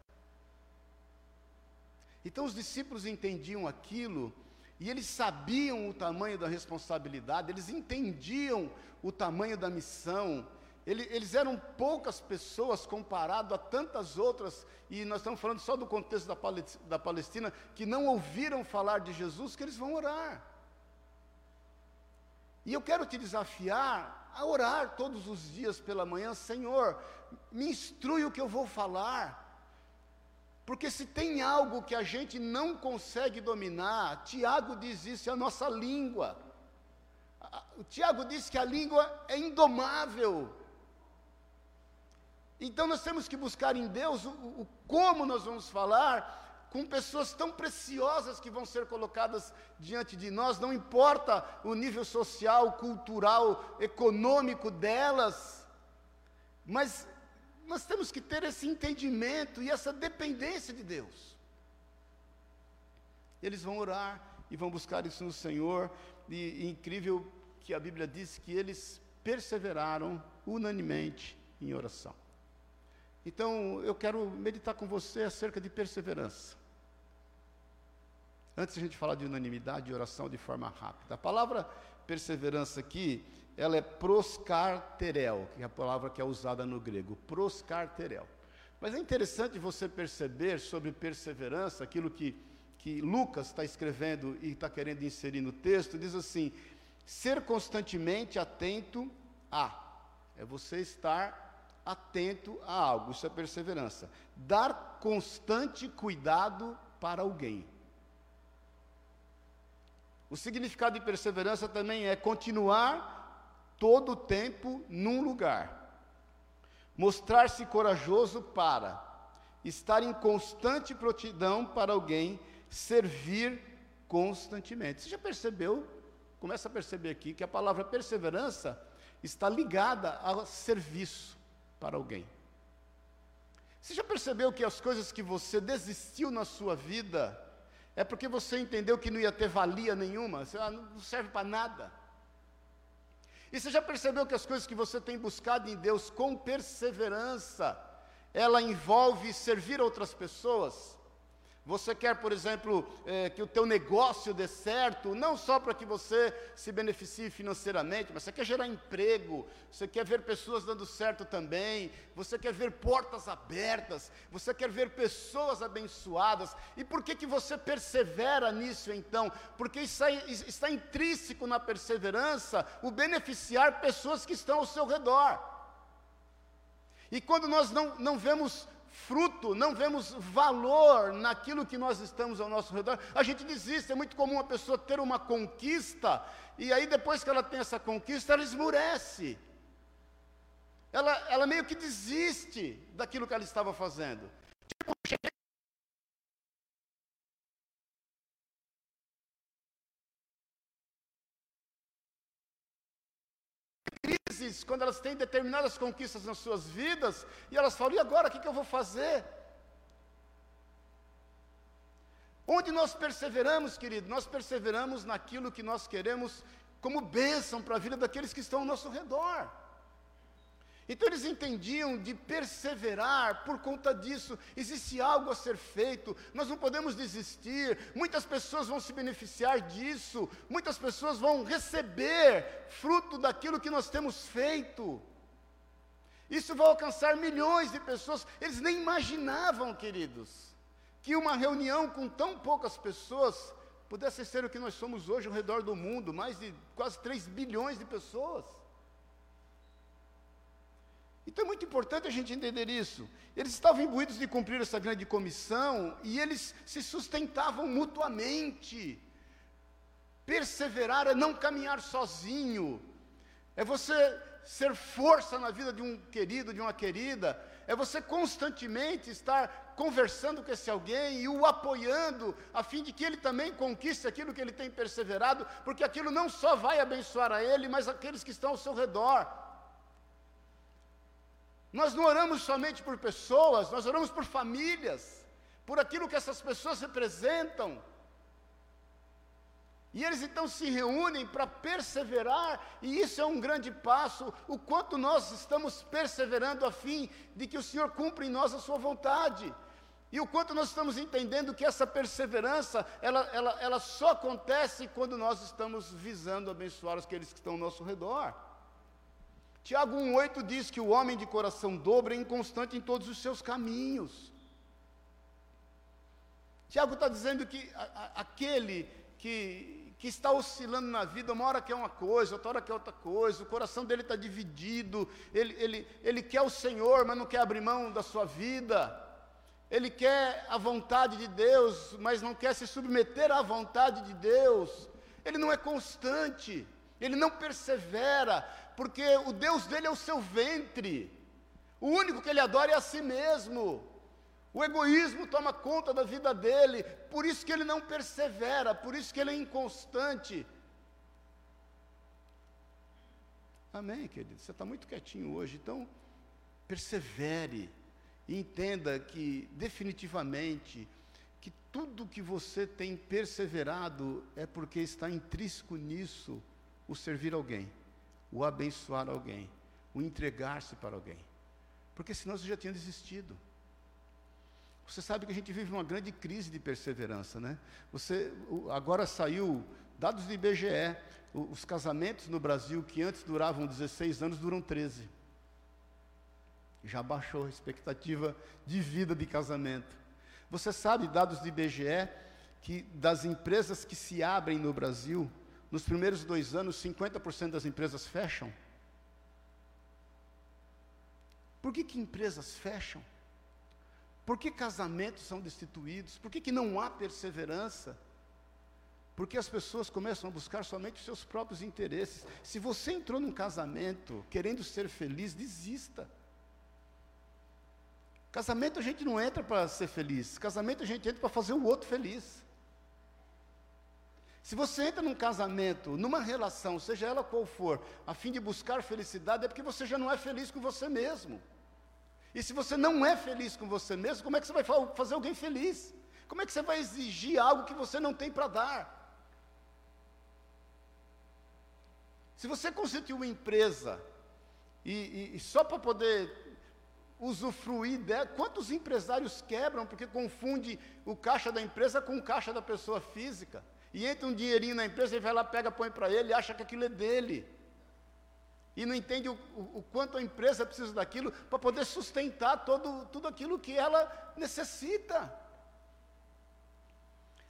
Então os discípulos entendiam aquilo e eles sabiam o tamanho da responsabilidade, eles entendiam o tamanho da missão, eles eram poucas pessoas comparado a tantas outras, e nós estamos falando só do contexto da Palestina, que não ouviram falar de Jesus, que eles vão orar. E eu quero te desafiar a orar todos os dias pela manhã, Senhor, me instrui o que eu vou falar. Porque se tem algo que a gente não consegue dominar, Tiago diz isso, é a nossa língua. O Tiago diz que a língua é indomável. Então nós temos que buscar em Deus o, o, como nós vamos falar com pessoas tão preciosas que vão ser colocadas diante de nós, não importa o nível social, cultural, econômico delas, mas nós temos que ter esse entendimento e essa dependência de Deus. Eles vão orar e vão buscar isso no Senhor, e, e incrível que a Bíblia diz que eles perseveraram unanimemente em oração. Então, eu quero meditar com você acerca de perseverança. Antes a gente falar de unanimidade e oração de forma rápida. A palavra perseverança aqui, ela é proscarterel, que é a palavra que é usada no grego, proscarterel. Mas é interessante você perceber sobre perseverança, aquilo que, que Lucas está escrevendo e está querendo inserir no texto, diz assim: ser constantemente atento a. É você estar atento a algo, isso é perseverança. Dar constante cuidado para alguém. O significado de perseverança também é continuar todo o tempo num lugar. Mostrar-se corajoso para estar em constante prontidão para alguém, servir constantemente. Você já percebeu? Começa a perceber aqui que a palavra perseverança está ligada ao serviço para alguém. Você já percebeu que as coisas que você desistiu na sua vida é porque você entendeu que não ia ter valia nenhuma, ah, não serve para nada. E você já percebeu que as coisas que você tem buscado em Deus com perseverança, ela envolve servir outras pessoas? Você quer, por exemplo, é, que o teu negócio dê certo, não só para que você se beneficie financeiramente, mas você quer gerar emprego, você quer ver pessoas dando certo também, você quer ver portas abertas, você quer ver pessoas abençoadas. E por que, que você persevera nisso então? Porque está, está intrínseco na perseverança o beneficiar pessoas que estão ao seu redor. E quando nós não, não vemos fruto, não vemos valor naquilo que nós estamos ao nosso redor, a gente desiste. É muito comum a pessoa ter uma conquista, e aí depois que ela tem essa conquista, ela esmurece. Ela, ela meio que desiste daquilo que ela estava fazendo. Tipo, quando elas têm determinadas conquistas nas suas vidas, e elas falam: e agora, o que, que eu vou fazer? Onde nós perseveramos, querido? Nós perseveramos naquilo que nós queremos como bênção para a vida daqueles que estão ao nosso redor. Então eles entendiam de perseverar por conta disso, existe algo a ser feito, nós não podemos desistir, muitas pessoas vão se beneficiar disso, muitas pessoas vão receber fruto daquilo que nós temos feito. Isso vai alcançar milhões de pessoas, eles nem imaginavam, queridos, que uma reunião com tão poucas pessoas pudesse ser o que nós somos hoje ao redor do mundo mais de quase 3 bilhões de pessoas. Então é muito importante a gente entender isso. Eles estavam imbuídos de cumprir essa grande comissão e eles se sustentavam mutuamente. Perseverar é não caminhar sozinho, é você ser força na vida de um querido, de uma querida, é você constantemente estar conversando com esse alguém e o apoiando, a fim de que ele também conquiste aquilo que ele tem perseverado, porque aquilo não só vai abençoar a ele, mas aqueles que estão ao seu redor. Nós não oramos somente por pessoas, nós oramos por famílias, por aquilo que essas pessoas representam. E eles então se reúnem para perseverar, e isso é um grande passo, o quanto nós estamos perseverando a fim de que o Senhor cumpra em nós a sua vontade. E o quanto nós estamos entendendo que essa perseverança, ela, ela, ela só acontece quando nós estamos visando abençoar aqueles que estão ao nosso redor. Tiago 1,8 diz que o homem de coração dobre é inconstante em todos os seus caminhos. Tiago está dizendo que a, a, aquele que que está oscilando na vida, uma hora quer uma coisa, outra hora quer outra coisa, o coração dele está dividido, ele, ele, ele quer o Senhor, mas não quer abrir mão da sua vida, ele quer a vontade de Deus, mas não quer se submeter à vontade de Deus, ele não é constante, ele não persevera, porque o Deus dele é o seu ventre, o único que ele adora é a si mesmo. O egoísmo toma conta da vida dele, por isso que ele não persevera, por isso que ele é inconstante. Amém, querido? Você está muito quietinho hoje, então persevere e entenda que definitivamente que tudo que você tem perseverado é porque está intrínseco nisso o servir alguém, o abençoar alguém, o entregar-se para alguém. Porque senão você já tinha desistido. Você sabe que a gente vive uma grande crise de perseverança, né? Você agora saiu dados do IBGE, os casamentos no Brasil que antes duravam 16 anos duram 13. Já baixou a expectativa de vida de casamento. Você sabe, dados do IBGE, que das empresas que se abrem no Brasil, nos primeiros dois anos, 50% das empresas fecham? Por que, que empresas fecham? Por que casamentos são destituídos? Por que, que não há perseverança? Porque as pessoas começam a buscar somente os seus próprios interesses. Se você entrou num casamento querendo ser feliz, desista. Casamento a gente não entra para ser feliz, casamento a gente entra para fazer o outro feliz. Se você entra num casamento, numa relação, seja ela qual for, a fim de buscar felicidade, é porque você já não é feliz com você mesmo. E se você não é feliz com você mesmo, como é que você vai fazer alguém feliz? Como é que você vai exigir algo que você não tem para dar? Se você constituir uma empresa e, e, e só para poder usufruir dela, quantos empresários quebram porque confunde o caixa da empresa com o caixa da pessoa física? E entra um dinheirinho na empresa, ele vai lá, pega, põe para ele acha que aquilo é dele e não entende o, o, o, quanto a empresa precisa daquilo para poder sustentar todo, tudo aquilo que ela necessita.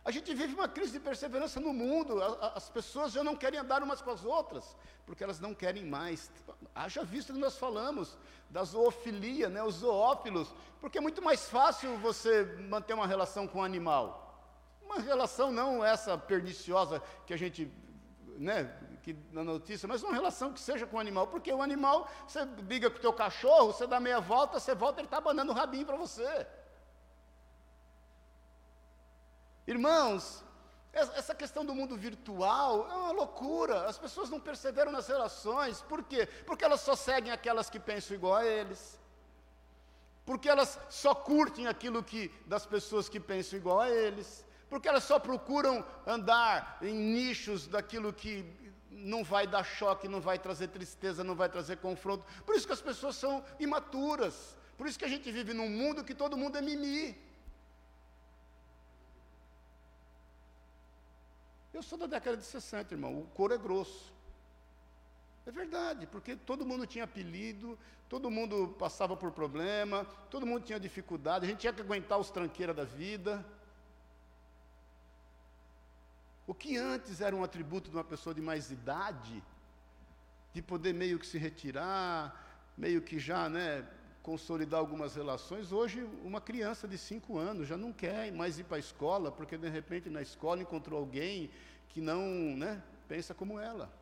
A gente vive uma crise de perseverança no mundo, a, a, as pessoas já não querem andar umas com as outras, porque elas não querem mais. Haja visto que nós falamos da zoofilia, né, os zoófilos, porque é muito mais fácil você manter uma relação com um animal. Uma relação não essa perniciosa que a gente né, que, na notícia, mas uma relação que seja com o animal, porque o animal, você briga com o teu cachorro, você dá meia volta, você volta, ele está abanando o rabinho para você. Irmãos, essa questão do mundo virtual é uma loucura. As pessoas não perseveram nas relações. Por quê? Porque elas só seguem aquelas que pensam igual a eles. Porque elas só curtem aquilo que das pessoas que pensam igual a eles. Porque elas só procuram andar em nichos daquilo que não vai dar choque, não vai trazer tristeza, não vai trazer confronto. Por isso que as pessoas são imaturas. Por isso que a gente vive num mundo que todo mundo é mimi. Eu sou da década de 60, irmão. O couro é grosso. É verdade, porque todo mundo tinha apelido, todo mundo passava por problema, todo mundo tinha dificuldade, a gente tinha que aguentar os tranqueiras da vida. O que antes era um atributo de uma pessoa de mais idade, de poder meio que se retirar, meio que já, né, consolidar algumas relações, hoje uma criança de cinco anos já não quer mais ir para a escola, porque de repente na escola encontrou alguém que não, né, pensa como ela.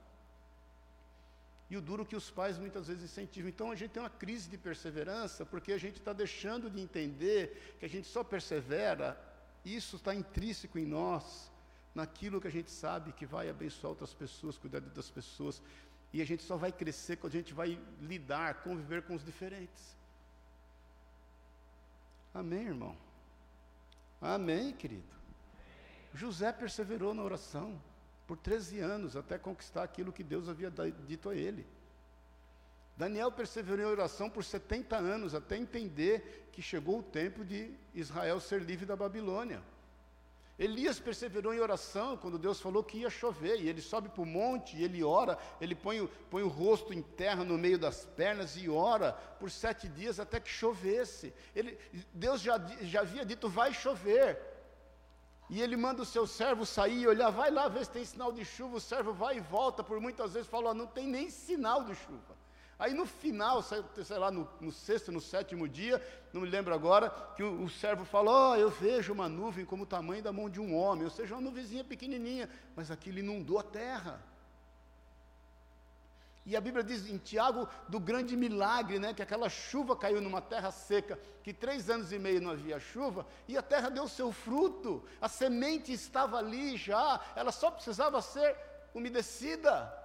E o duro que os pais muitas vezes incentivam. Então a gente tem uma crise de perseverança, porque a gente está deixando de entender que a gente só persevera, isso está intrínseco em nós, naquilo que a gente sabe que vai abençoar outras pessoas, cuidar das pessoas. E a gente só vai crescer quando a gente vai lidar, conviver com os diferentes. Amém, irmão? Amém, querido? José perseverou na oração por 13 anos até conquistar aquilo que Deus havia dito a ele. Daniel perseverou em oração por 70 anos até entender que chegou o tempo de Israel ser livre da Babilônia. Elias perseverou em oração quando Deus falou que ia chover, e ele sobe para o monte, e ele ora, ele põe o, põe o rosto em terra no meio das pernas e ora por sete dias até que chovesse. Ele, Deus já, já havia dito: vai chover. E ele manda o seu servo sair e olhar, vai lá ver se tem sinal de chuva. O servo vai e volta, por muitas vezes fala: não tem nem sinal de chuva. Aí no final, sei lá, no, no, sexto, no sétimo dia, não me lembro agora, que o, o servo falou: oh, eu vejo uma nuvem como o tamanho da mão de um homem, ou seja, uma nuvenzinha pequenininha, mas aquilo inundou a terra. E a Bíblia diz em Tiago do grande milagre, né, que aquela chuva caiu numa terra seca, que três anos e meio não havia chuva, e a terra deu seu fruto, a semente estava ali já, ela só precisava ser umedecida.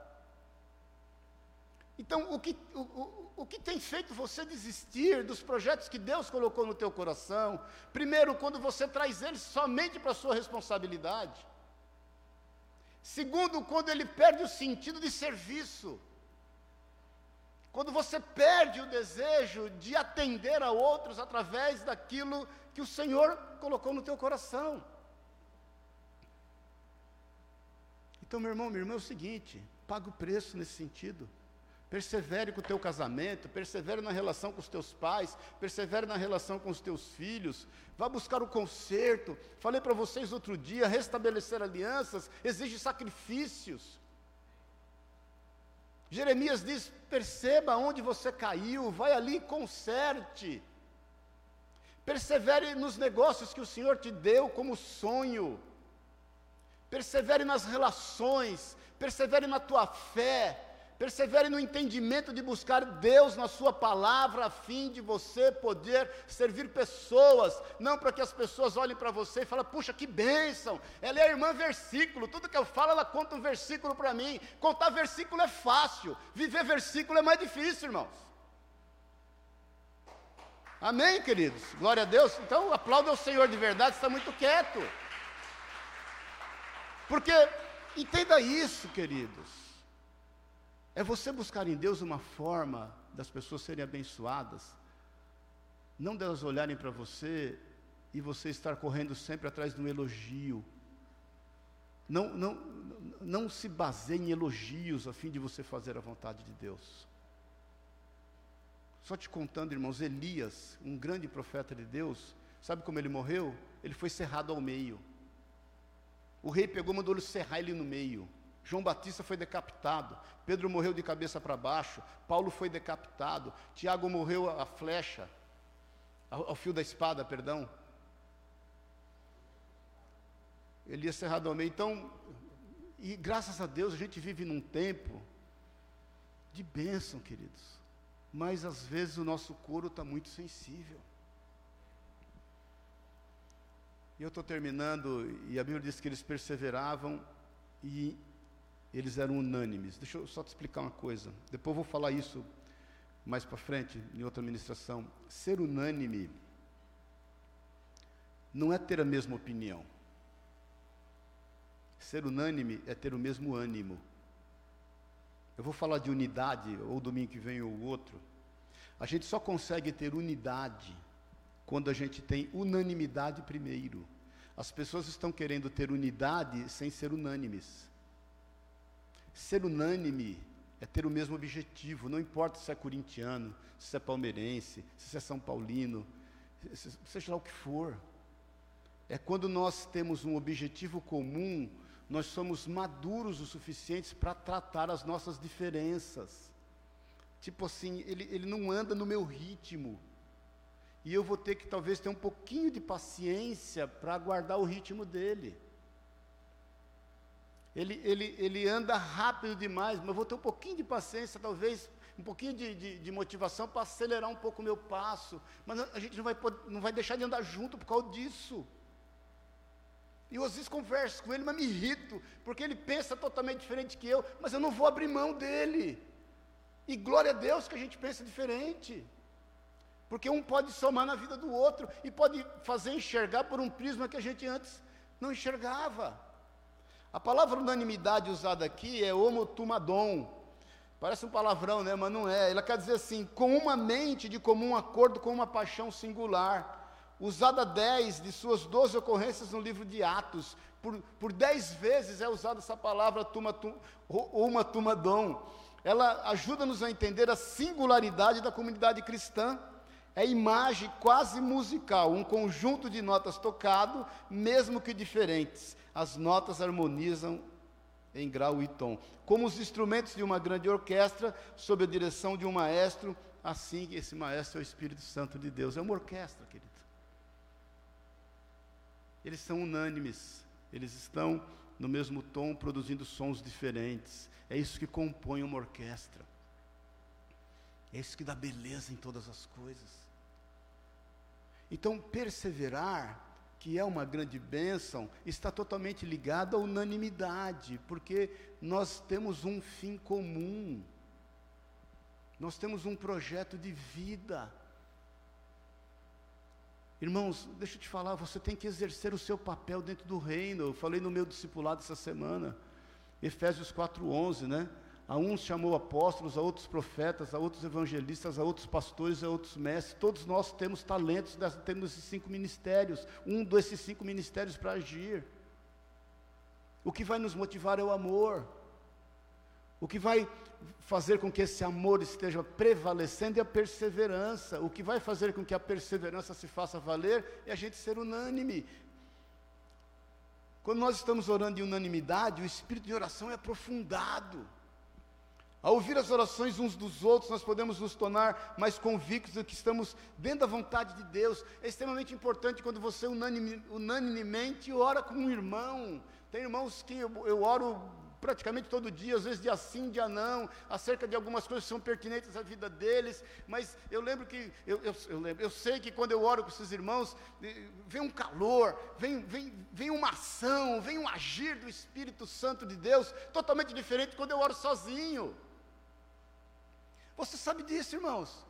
Então, o que, o, o, o que tem feito você desistir dos projetos que Deus colocou no teu coração? Primeiro, quando você traz eles somente para a sua responsabilidade. Segundo, quando ele perde o sentido de serviço. Quando você perde o desejo de atender a outros através daquilo que o Senhor colocou no teu coração. Então, meu irmão, meu irmão, é o seguinte: paga o preço nesse sentido. Persevere com o teu casamento, persevere na relação com os teus pais, persevere na relação com os teus filhos, vá buscar o conserto. Falei para vocês outro dia, restabelecer alianças exige sacrifícios. Jeremias diz: perceba onde você caiu, vai ali e conserte. Persevere nos negócios que o Senhor te deu como sonho. Persevere nas relações, persevere na tua fé, Persevere no entendimento de buscar Deus na Sua palavra, a fim de você poder servir pessoas, não para que as pessoas olhem para você e falem, puxa, que bênção, ela é a irmã versículo, tudo que eu falo, ela conta um versículo para mim. Contar versículo é fácil, viver versículo é mais difícil, irmãos. Amém, queridos? Glória a Deus. Então, aplauda o Senhor de verdade, está muito quieto. Porque, entenda isso, queridos. É você buscar em Deus uma forma das pessoas serem abençoadas, não delas olharem para você e você estar correndo sempre atrás de um elogio. Não, não, não se baseie em elogios a fim de você fazer a vontade de Deus. Só te contando, irmãos, Elias, um grande profeta de Deus, sabe como ele morreu? Ele foi cerrado ao meio. O rei pegou mandou ele serrar ele no meio. João Batista foi decapitado, Pedro morreu de cabeça para baixo, Paulo foi decapitado, Tiago morreu a flecha, ao, fio da espada, perdão. Elias cerrado ao meio. Então, e graças a Deus a gente vive num tempo de bênção, queridos. Mas às vezes o nosso couro está muito sensível. E eu estou terminando, e a Bíblia diz que eles perseveravam e eles eram unânimes. Deixa eu só te explicar uma coisa. Depois eu vou falar isso mais para frente, em outra ministração. Ser unânime não é ter a mesma opinião. Ser unânime é ter o mesmo ânimo. Eu vou falar de unidade, ou domingo que vem ou outro. A gente só consegue ter unidade quando a gente tem unanimidade primeiro. As pessoas estão querendo ter unidade sem ser unânimes. Ser unânime é ter o mesmo objetivo, não importa se é corintiano, se é palmeirense, se é são paulino, seja lá o que for. É quando nós temos um objetivo comum, nós somos maduros o suficiente para tratar as nossas diferenças. Tipo assim, ele, ele não anda no meu ritmo. E eu vou ter que talvez ter um pouquinho de paciência para aguardar o ritmo dele. Ele, ele, ele anda rápido demais, mas eu vou ter um pouquinho de paciência, talvez um pouquinho de, de, de motivação para acelerar um pouco o meu passo. Mas a gente não vai, não vai deixar de andar junto por causa disso. E às vezes converso com ele, mas me irrito, porque ele pensa totalmente diferente que eu, mas eu não vou abrir mão dele. E glória a Deus que a gente pensa diferente. Porque um pode somar na vida do outro e pode fazer enxergar por um prisma que a gente antes não enxergava. A palavra unanimidade usada aqui é homotumadon. Parece um palavrão, né? Mas não é. Ela quer dizer assim, com uma mente de comum acordo com uma paixão singular. Usada dez de suas doze ocorrências no livro de Atos. Por, por dez vezes é usada essa palavra uma tumadom. Ela ajuda-nos a entender a singularidade da comunidade cristã é imagem quase musical, um conjunto de notas tocado, mesmo que diferentes. As notas harmonizam em grau e tom. Como os instrumentos de uma grande orquestra, sob a direção de um maestro, assim esse maestro é o Espírito Santo de Deus. É uma orquestra, querido. Eles são unânimes, eles estão no mesmo tom, produzindo sons diferentes. É isso que compõe uma orquestra. É isso que dá beleza em todas as coisas. Então, perseverar, que é uma grande bênção, está totalmente ligado à unanimidade, porque nós temos um fim comum, nós temos um projeto de vida. Irmãos, deixa eu te falar, você tem que exercer o seu papel dentro do reino. Eu falei no meu discipulado essa semana, Efésios 4:11, né? A uns chamou apóstolos, a outros profetas, a outros evangelistas, a outros pastores, a outros mestres. Todos nós temos talentos, temos esses cinco ministérios, um desses cinco ministérios para agir. O que vai nos motivar é o amor. O que vai fazer com que esse amor esteja prevalecendo é a perseverança. O que vai fazer com que a perseverança se faça valer é a gente ser unânime. Quando nós estamos orando em unanimidade, o espírito de oração é aprofundado. Ao ouvir as orações uns dos outros, nós podemos nos tornar mais convictos de que estamos dentro da vontade de Deus. É extremamente importante quando você unanime, unanimemente ora com um irmão. Tem irmãos que eu, eu oro praticamente todo dia, às vezes dia sim, dia não, acerca de algumas coisas que são pertinentes à vida deles, mas eu lembro que, eu, eu, eu, lembro, eu sei que quando eu oro com esses irmãos, vem um calor, vem, vem, vem uma ação, vem um agir do Espírito Santo de Deus, totalmente diferente quando eu oro sozinho. Você sabe disso, irmãos?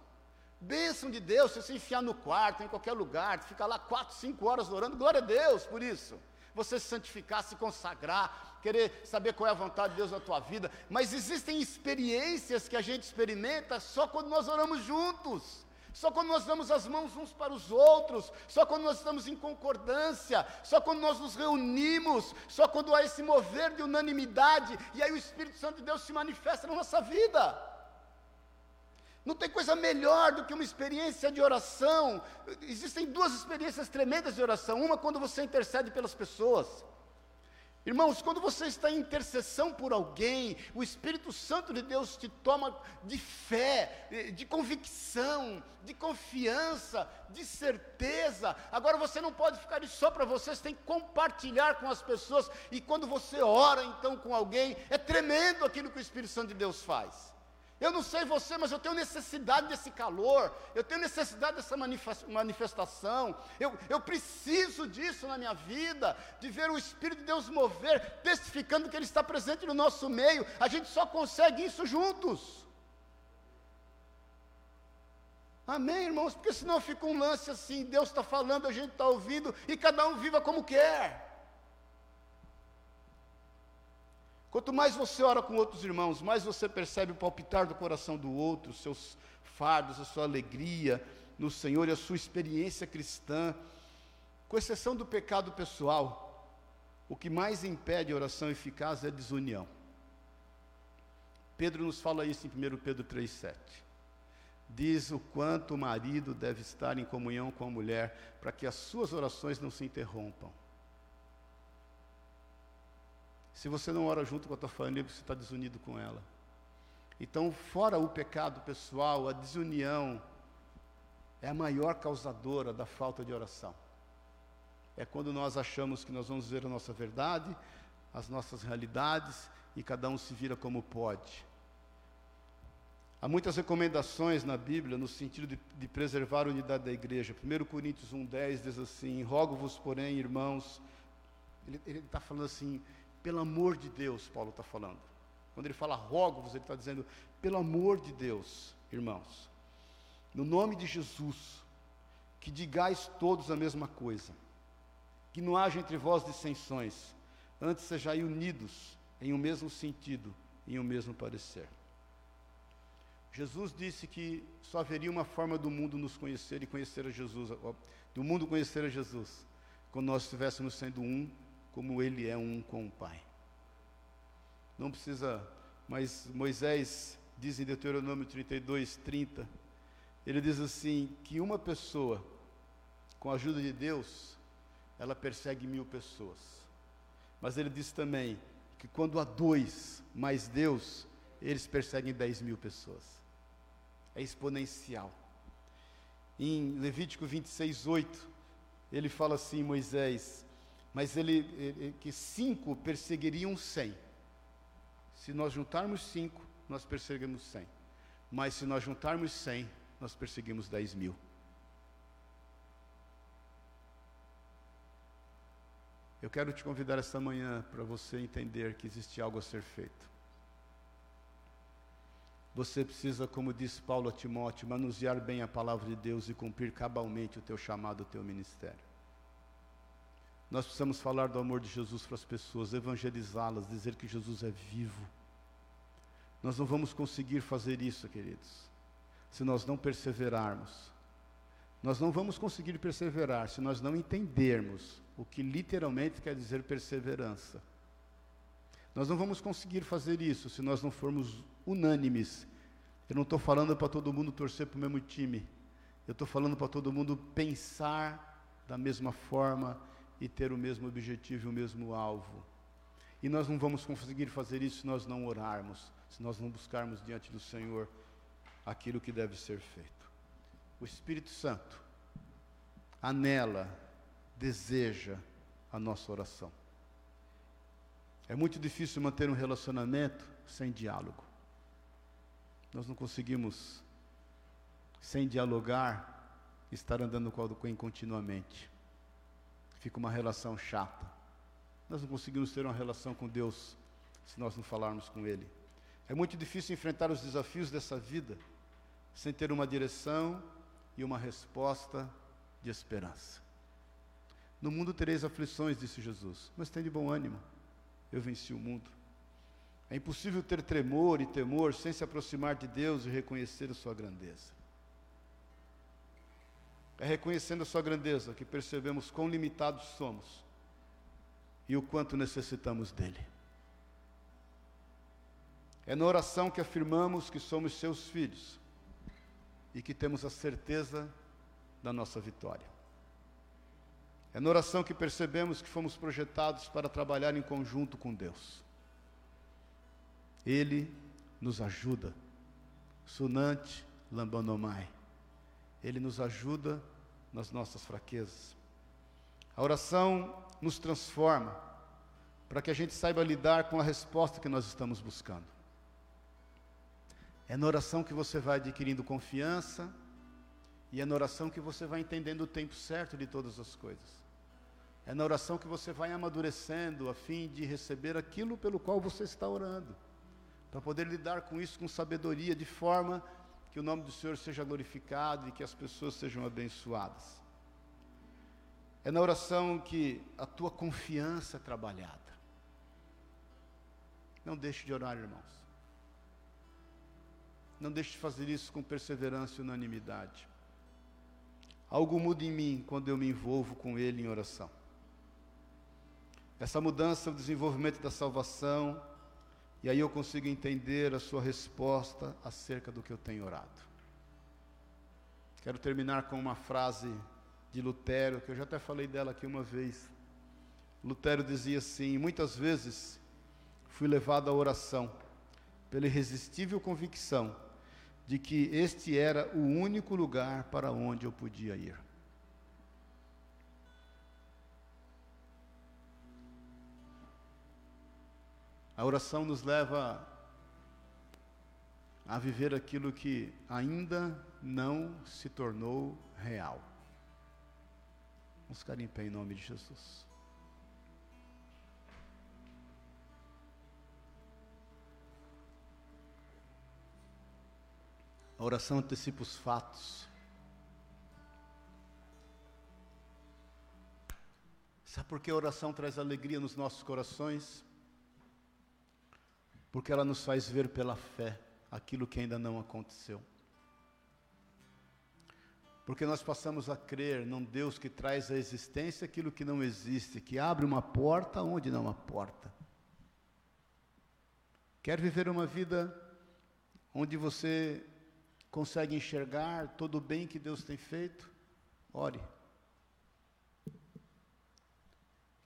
Bênção de Deus, se você enfiar no quarto, em qualquer lugar, ficar lá quatro, cinco horas orando, glória a Deus por isso. Você se santificar, se consagrar, querer saber qual é a vontade de Deus na tua vida. Mas existem experiências que a gente experimenta só quando nós oramos juntos. Só quando nós damos as mãos uns para os outros, só quando nós estamos em concordância, só quando nós nos reunimos, só quando há esse mover de unanimidade, e aí o Espírito Santo de Deus se manifesta na nossa vida. Não tem coisa melhor do que uma experiência de oração. Existem duas experiências tremendas de oração. Uma quando você intercede pelas pessoas. Irmãos, quando você está em intercessão por alguém, o Espírito Santo de Deus te toma de fé, de convicção, de confiança, de certeza. Agora você não pode ficar só para você, você tem que compartilhar com as pessoas. E quando você ora então com alguém, é tremendo aquilo que o Espírito Santo de Deus faz. Eu não sei você, mas eu tenho necessidade desse calor, eu tenho necessidade dessa manifestação, eu, eu preciso disso na minha vida, de ver o Espírito de Deus mover, testificando que Ele está presente no nosso meio. A gente só consegue isso juntos. Amém, irmãos? Porque senão fica um lance assim: Deus está falando, a gente está ouvindo, e cada um viva como quer. Quanto mais você ora com outros irmãos, mais você percebe o palpitar do coração do outro, os seus fardos, a sua alegria no Senhor e a sua experiência cristã. Com exceção do pecado pessoal, o que mais impede a oração eficaz é a desunião. Pedro nos fala isso em 1 Pedro 3,7. Diz o quanto o marido deve estar em comunhão com a mulher, para que as suas orações não se interrompam. Se você não ora junto com a tua família, você está desunido com ela. Então, fora o pecado pessoal, a desunião é a maior causadora da falta de oração. É quando nós achamos que nós vamos ver a nossa verdade, as nossas realidades e cada um se vira como pode. Há muitas recomendações na Bíblia no sentido de, de preservar a unidade da igreja. 1 Coríntios 1,10 diz assim: Rogo-vos, porém, irmãos, ele está falando assim, pelo amor de Deus, Paulo está falando. Quando ele fala rogo-vos, ele está dizendo, pelo amor de Deus, irmãos, no nome de Jesus, que digais todos a mesma coisa, que não haja entre vós dissensões, antes sejais unidos em um mesmo sentido, em um mesmo parecer. Jesus disse que só haveria uma forma do mundo nos conhecer e conhecer a Jesus, do mundo conhecer a Jesus, quando nós estivéssemos sendo um, como Ele é um com o Pai. Não precisa, mas Moisés diz em Deuteronômio 32, 30, ele diz assim: que uma pessoa, com a ajuda de Deus, ela persegue mil pessoas. Mas ele diz também que quando há dois mais Deus, eles perseguem dez mil pessoas é exponencial. Em Levítico 26, 8, ele fala assim, Moisés, mas ele, ele que cinco perseguiriam cem. Se nós juntarmos cinco, nós perseguimos cem. Mas se nós juntarmos cem, nós perseguimos dez mil. Eu quero te convidar esta manhã para você entender que existe algo a ser feito. Você precisa, como disse Paulo a Timóteo, manusear bem a palavra de Deus e cumprir cabalmente o teu chamado, o teu ministério. Nós precisamos falar do amor de Jesus para as pessoas, evangelizá-las, dizer que Jesus é vivo. Nós não vamos conseguir fazer isso, queridos, se nós não perseverarmos. Nós não vamos conseguir perseverar se nós não entendermos o que literalmente quer dizer perseverança. Nós não vamos conseguir fazer isso se nós não formos unânimes. Eu não estou falando para todo mundo torcer para o mesmo time. Eu estou falando para todo mundo pensar da mesma forma e ter o mesmo objetivo e o mesmo alvo. E nós não vamos conseguir fazer isso se nós não orarmos, se nós não buscarmos diante do Senhor aquilo que deve ser feito. O Espírito Santo anela, deseja a nossa oração. É muito difícil manter um relacionamento sem diálogo. Nós não conseguimos, sem dialogar, estar andando com alguém continuamente. Fica uma relação chata. Nós não conseguimos ter uma relação com Deus se nós não falarmos com Ele. É muito difícil enfrentar os desafios dessa vida sem ter uma direção e uma resposta de esperança. No mundo tereis aflições, disse Jesus, mas tem de bom ânimo eu venci o mundo. É impossível ter tremor e temor sem se aproximar de Deus e reconhecer a sua grandeza. É reconhecendo a sua grandeza que percebemos quão limitados somos e o quanto necessitamos dele. É na oração que afirmamos que somos seus filhos e que temos a certeza da nossa vitória. É na oração que percebemos que fomos projetados para trabalhar em conjunto com Deus. Ele nos ajuda. Sunante Lambanomai. Ele nos ajuda nas nossas fraquezas. A oração nos transforma para que a gente saiba lidar com a resposta que nós estamos buscando. É na oração que você vai adquirindo confiança e é na oração que você vai entendendo o tempo certo de todas as coisas. É na oração que você vai amadurecendo a fim de receber aquilo pelo qual você está orando. Para poder lidar com isso com sabedoria, de forma que o nome do Senhor seja glorificado e que as pessoas sejam abençoadas. É na oração que a tua confiança é trabalhada. Não deixe de orar, irmãos. Não deixe de fazer isso com perseverança e unanimidade. Algo muda em mim quando eu me envolvo com Ele em oração. Essa mudança, o desenvolvimento da salvação, e aí eu consigo entender a sua resposta acerca do que eu tenho orado. Quero terminar com uma frase de Lutero, que eu já até falei dela aqui uma vez. Lutero dizia assim: Muitas vezes fui levado à oração pela irresistível convicção de que este era o único lugar para onde eu podia ir. A oração nos leva a viver aquilo que ainda não se tornou real. Vamos ficar em pé em nome de Jesus. A oração antecipa os fatos. Sabe por que a oração traz alegria nos nossos corações? Porque ela nos faz ver pela fé aquilo que ainda não aconteceu. Porque nós passamos a crer num Deus que traz à existência aquilo que não existe, que abre uma porta onde não há porta. Quer viver uma vida onde você consegue enxergar todo o bem que Deus tem feito? Ore.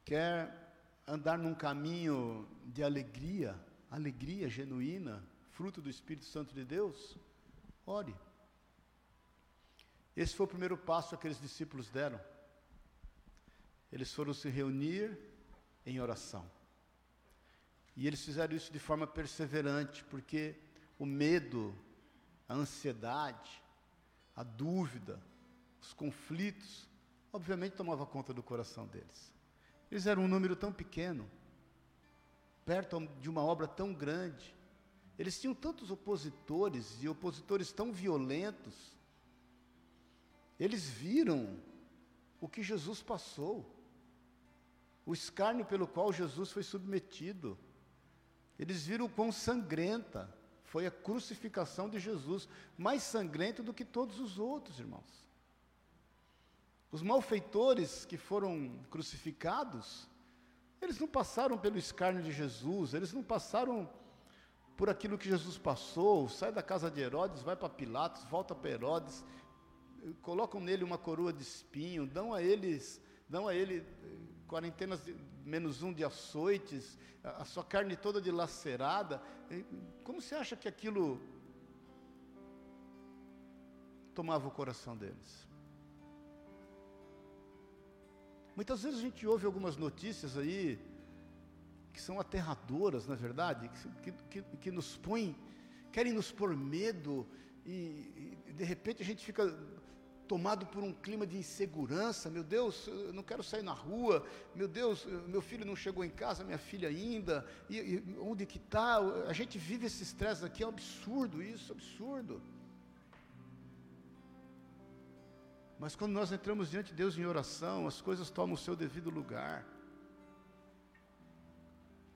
Quer andar num caminho de alegria, alegria genuína, fruto do Espírito Santo de Deus? Ore. Esse foi o primeiro passo que aqueles discípulos deram. Eles foram se reunir em oração. E eles fizeram isso de forma perseverante, porque o medo, a ansiedade, a dúvida, os conflitos, obviamente tomava conta do coração deles. Eles eram um número tão pequeno, perto de uma obra tão grande. Eles tinham tantos opositores e opositores tão violentos. Eles viram o que Jesus passou, o escárnio pelo qual Jesus foi submetido. Eles viram o quão sangrenta foi a crucificação de Jesus, mais sangrenta do que todos os outros, irmãos. Os malfeitores que foram crucificados, eles não passaram pelo escárnio de Jesus, eles não passaram por aquilo que Jesus passou, sai da casa de Herodes, vai para Pilatos, volta para Herodes, colocam nele uma coroa de espinho, dão a eles, dão a ele eh, quarentenas de, menos um de açoites, a, a sua carne toda dilacerada. Como você acha que aquilo tomava o coração deles? Muitas vezes a gente ouve algumas notícias aí que são aterradoras, na é verdade, que, que, que, nos põem, querem nos pôr medo e, e de repente a gente fica tomado por um clima de insegurança. Meu Deus, eu não quero sair na rua. Meu Deus, meu filho não chegou em casa, minha filha ainda. E, e onde que está? A gente vive esse estresse aqui, é um absurdo isso, absurdo. Mas quando nós entramos diante de Deus em oração, as coisas tomam o seu devido lugar.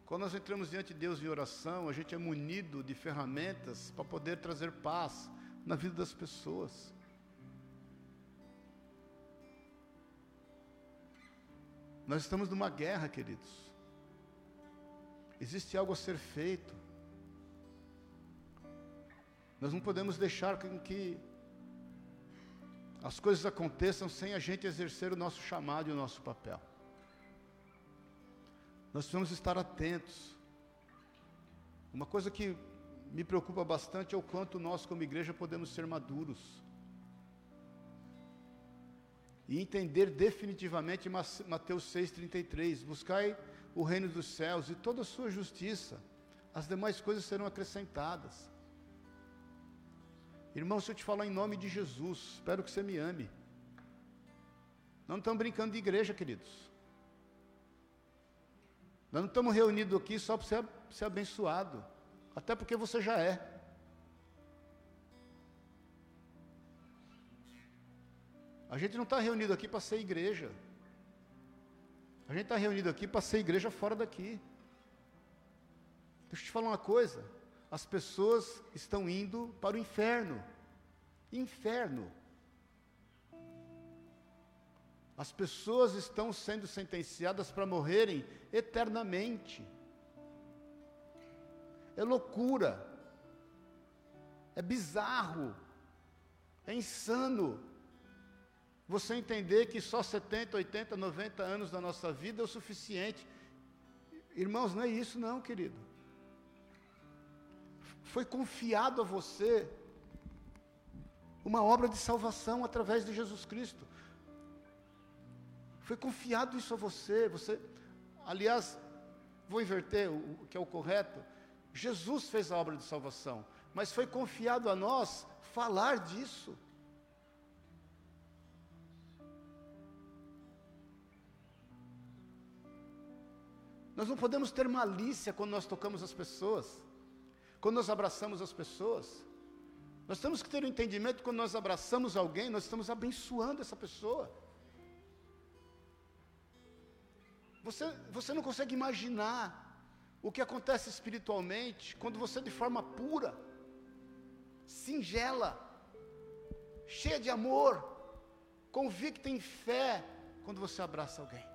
Quando nós entramos diante de Deus em oração, a gente é munido de ferramentas para poder trazer paz na vida das pessoas. Nós estamos numa guerra, queridos. Existe algo a ser feito. Nós não podemos deixar que as coisas aconteçam sem a gente exercer o nosso chamado e o nosso papel. Nós precisamos estar atentos. Uma coisa que me preocupa bastante é o quanto nós, como igreja, podemos ser maduros e entender definitivamente Mateus 6,33: buscai o reino dos céus e toda a sua justiça, as demais coisas serão acrescentadas. Irmão, se eu te falar em nome de Jesus, espero que você me ame. Nós não estamos brincando de igreja, queridos. Nós não estamos reunidos aqui só para ser, ser abençoado, até porque você já é. A gente não está reunido aqui para ser igreja. A gente está reunido aqui para ser igreja fora daqui. Deixa eu te falar uma coisa as pessoas estão indo para o inferno. Inferno. As pessoas estão sendo sentenciadas para morrerem eternamente. É loucura. É bizarro. É insano. Você entender que só 70, 80, 90 anos da nossa vida é o suficiente. Irmãos, não é isso não, querido foi confiado a você uma obra de salvação através de Jesus Cristo. Foi confiado isso a você. Você, aliás, vou inverter o que é o correto. Jesus fez a obra de salvação, mas foi confiado a nós falar disso. Nós não podemos ter malícia quando nós tocamos as pessoas, quando nós abraçamos as pessoas. Nós temos que ter o um entendimento que quando nós abraçamos alguém, nós estamos abençoando essa pessoa. Você, você não consegue imaginar o que acontece espiritualmente quando você, de forma pura, singela, cheia de amor, convicta em fé, quando você abraça alguém.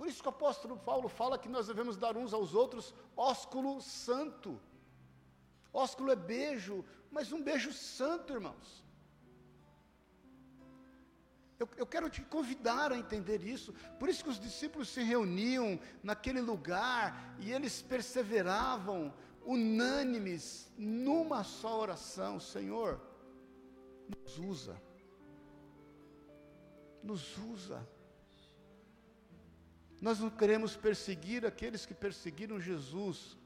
Por isso que o apóstolo Paulo fala que nós devemos dar uns aos outros ósculo santo. Ósculo é beijo, mas um beijo santo, irmãos. Eu, eu, quero te convidar a entender isso. Por isso que os discípulos se reuniam naquele lugar e eles perseveravam, unânimes, numa só oração: Senhor, nos usa. Nos usa. Nós não queremos perseguir aqueles que perseguiram Jesus,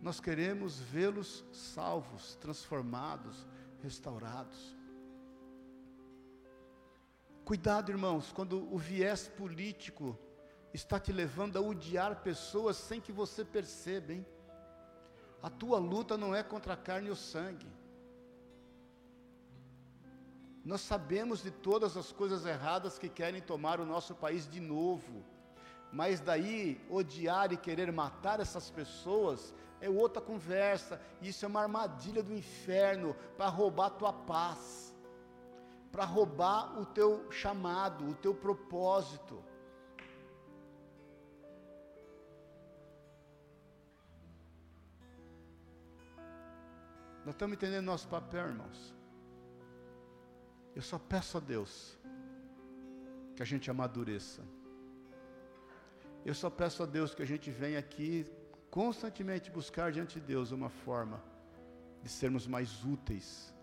nós queremos vê-los salvos, transformados, restaurados. Cuidado, irmãos, quando o viés político está te levando a odiar pessoas sem que você perceba, hein? A tua luta não é contra a carne ou sangue. Nós sabemos de todas as coisas erradas que querem tomar o nosso país de novo. Mas daí odiar e querer matar essas pessoas é outra conversa. Isso é uma armadilha do inferno para roubar a tua paz para roubar o teu chamado, o teu propósito. Nós estamos entendendo nosso papel, irmãos. Eu só peço a Deus que a gente amadureça. Eu só peço a Deus que a gente venha aqui constantemente buscar diante de Deus uma forma de sermos mais úteis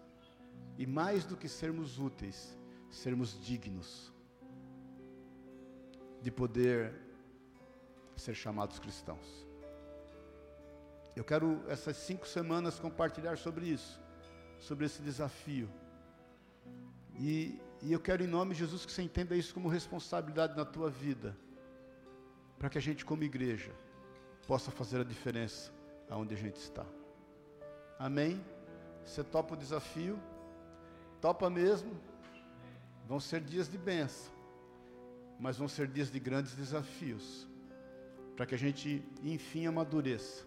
e mais do que sermos úteis, sermos dignos de poder ser chamados cristãos. Eu quero essas cinco semanas compartilhar sobre isso, sobre esse desafio. E, e eu quero, em nome de Jesus, que você entenda isso como responsabilidade na tua vida, para que a gente, como igreja, possa fazer a diferença aonde a gente está. Amém? Você topa o desafio? Topa mesmo? Vão ser dias de bênção, mas vão ser dias de grandes desafios, para que a gente, enfim, amadureça,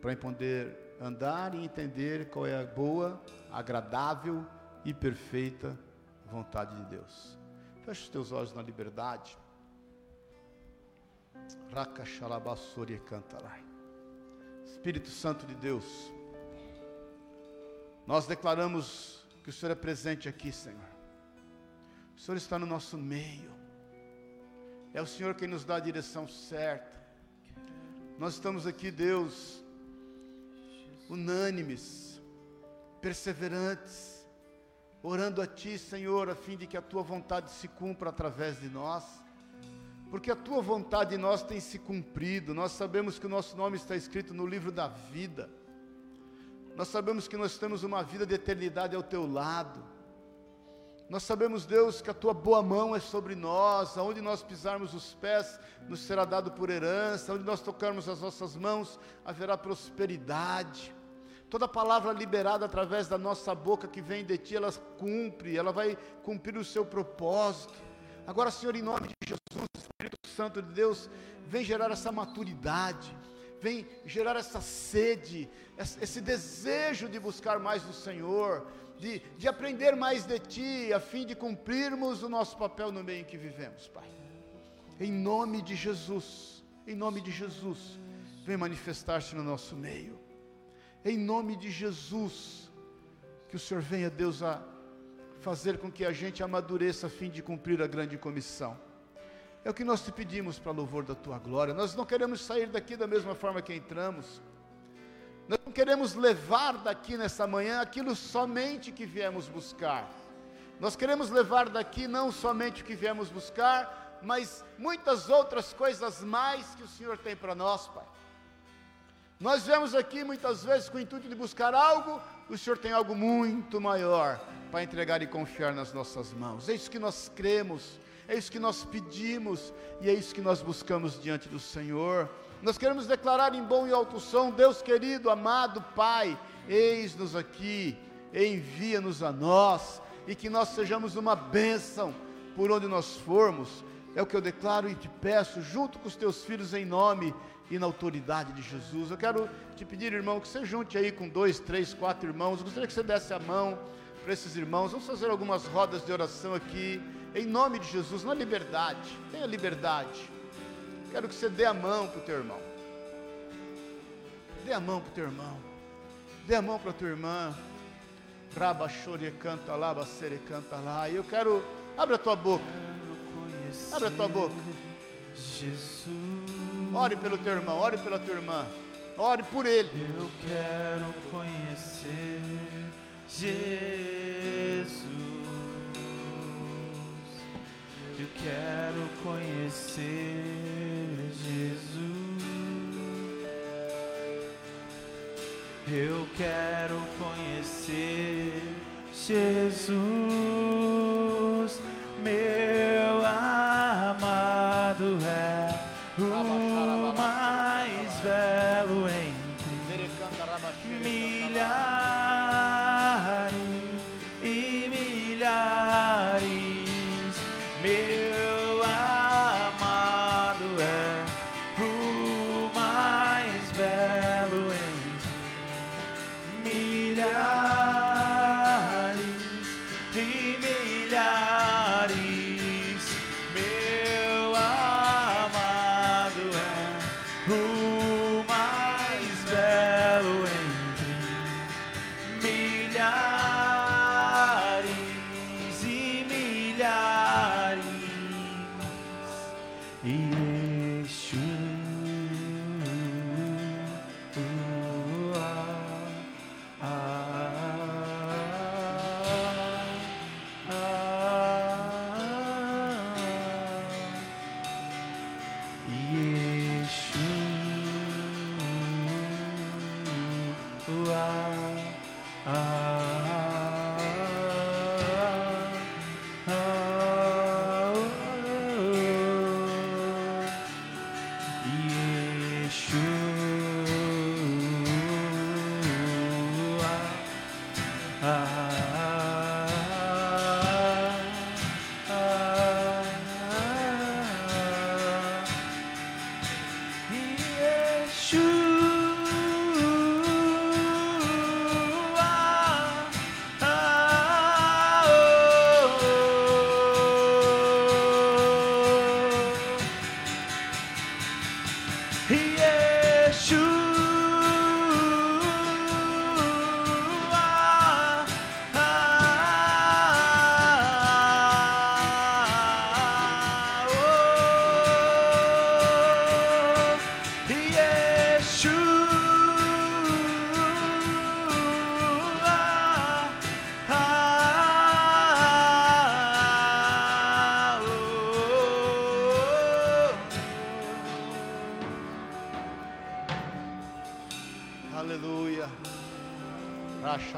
para poder andar e entender qual é a boa, agradável e perfeita vontade de Deus. Feche os teus olhos na liberdade. Espírito Santo de Deus, nós declaramos que o Senhor é presente aqui, Senhor. O Senhor está no nosso meio. É o Senhor quem nos dá a direção certa. Nós estamos aqui, Deus, unânimes, perseverantes, orando a Ti, Senhor, a fim de que a Tua vontade se cumpra através de nós. Porque a Tua vontade em nós tem se cumprido. Nós sabemos que o nosso nome está escrito no livro da vida. Nós sabemos que nós temos uma vida de eternidade ao teu lado. Nós sabemos, Deus, que a tua boa mão é sobre nós, aonde nós pisarmos os pés, nos será dado por herança, onde nós tocarmos as nossas mãos, haverá prosperidade. Toda palavra liberada através da nossa boca que vem de ti, ela cumpre, ela vai cumprir o seu propósito. Agora, Senhor, em nome de Jesus, Espírito Santo de Deus, vem gerar essa maturidade vem gerar essa sede, esse desejo de buscar mais do Senhor, de, de aprender mais de Ti, a fim de cumprirmos o nosso papel no meio em que vivemos, Pai. Em nome de Jesus, em nome de Jesus, vem manifestar-se no nosso meio. Em nome de Jesus, que o Senhor venha, Deus, a fazer com que a gente amadureça a fim de cumprir a grande comissão. É o que nós te pedimos para louvor da tua glória. Nós não queremos sair daqui da mesma forma que entramos. Nós não queremos levar daqui nessa manhã aquilo somente que viemos buscar. Nós queremos levar daqui não somente o que viemos buscar, mas muitas outras coisas mais que o Senhor tem para nós, Pai. Nós vemos aqui muitas vezes com o intuito de buscar algo, o Senhor tem algo muito maior para entregar e confiar nas nossas mãos. É isso que nós cremos, é isso que nós pedimos e é isso que nós buscamos diante do Senhor. Nós queremos declarar em bom e alto som, Deus querido, amado Pai, eis-nos aqui, envia-nos a nós e que nós sejamos uma bênção por onde nós formos. É o que eu declaro e te peço, junto com os teus filhos, em nome e na autoridade de Jesus. Eu quero te pedir, irmão, que você junte aí com dois, três, quatro irmãos. Eu gostaria que você desse a mão para esses irmãos. Vamos fazer algumas rodas de oração aqui, em nome de Jesus, na liberdade. Tenha liberdade. Quero que você dê a mão para o teu irmão. Dê a mão para o teu irmão. Dê a mão para a tua irmã. Raba chore canta lá, bacere canta lá. E eu quero. Abre a tua boca. Abre a tua boca. Jesus. Ore pelo teu irmão, ore pela tua irmã. Ore por ele. Eu quero conhecer Jesus. Eu quero conhecer Jesus. Eu quero conhecer Jesus, meu amado é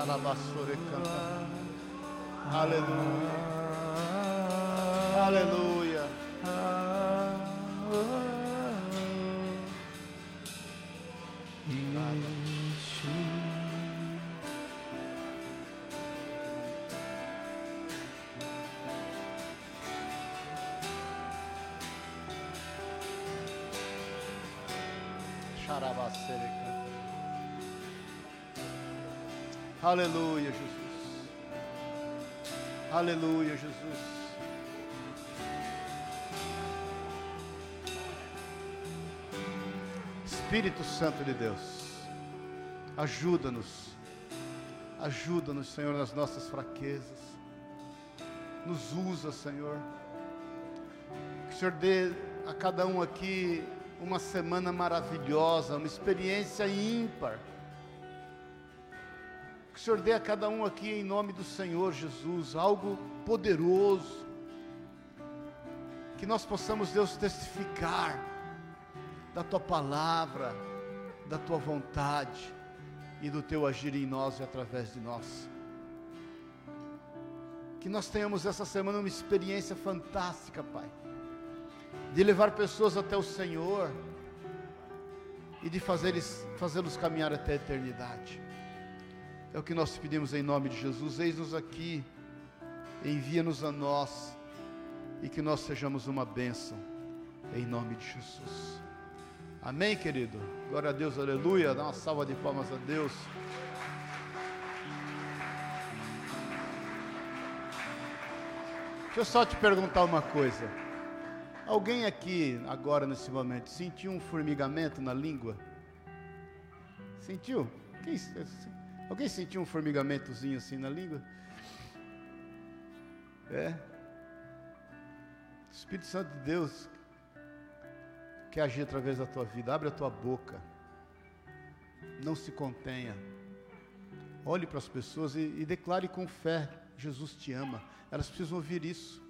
Rachalabassore canta. Aleluia, Jesus. Aleluia, Jesus. Espírito Santo de Deus, ajuda-nos, ajuda-nos, Senhor, nas nossas fraquezas, nos usa, Senhor, que o Senhor dê a cada um aqui uma semana maravilhosa, uma experiência ímpar, o Senhor dê a cada um aqui, em nome do Senhor Jesus, algo poderoso, Que nós possamos, Deus, testificar da tua palavra, da tua vontade e do teu agir em nós e através de nós. Que nós tenhamos essa semana uma experiência fantástica, Pai, de levar pessoas até o Senhor e de fazê-los fazê caminhar até a eternidade. É o que nós pedimos em nome de Jesus. Eis-nos aqui, envia-nos a nós e que nós sejamos uma bênção, em nome de Jesus. Amém, querido? Glória a Deus, aleluia. Dá uma salva de palmas a Deus. Deixa eu só te perguntar uma coisa. Alguém aqui, agora nesse momento, sentiu um formigamento na língua? Sentiu? Quem, alguém sentiu um formigamentozinho assim na língua? É. O Espírito Santo de Deus quer agir através da tua vida. Abre a tua boca. Não se contenha. Olhe para as pessoas e, e declare com fé: Jesus te ama. Elas precisam ouvir isso.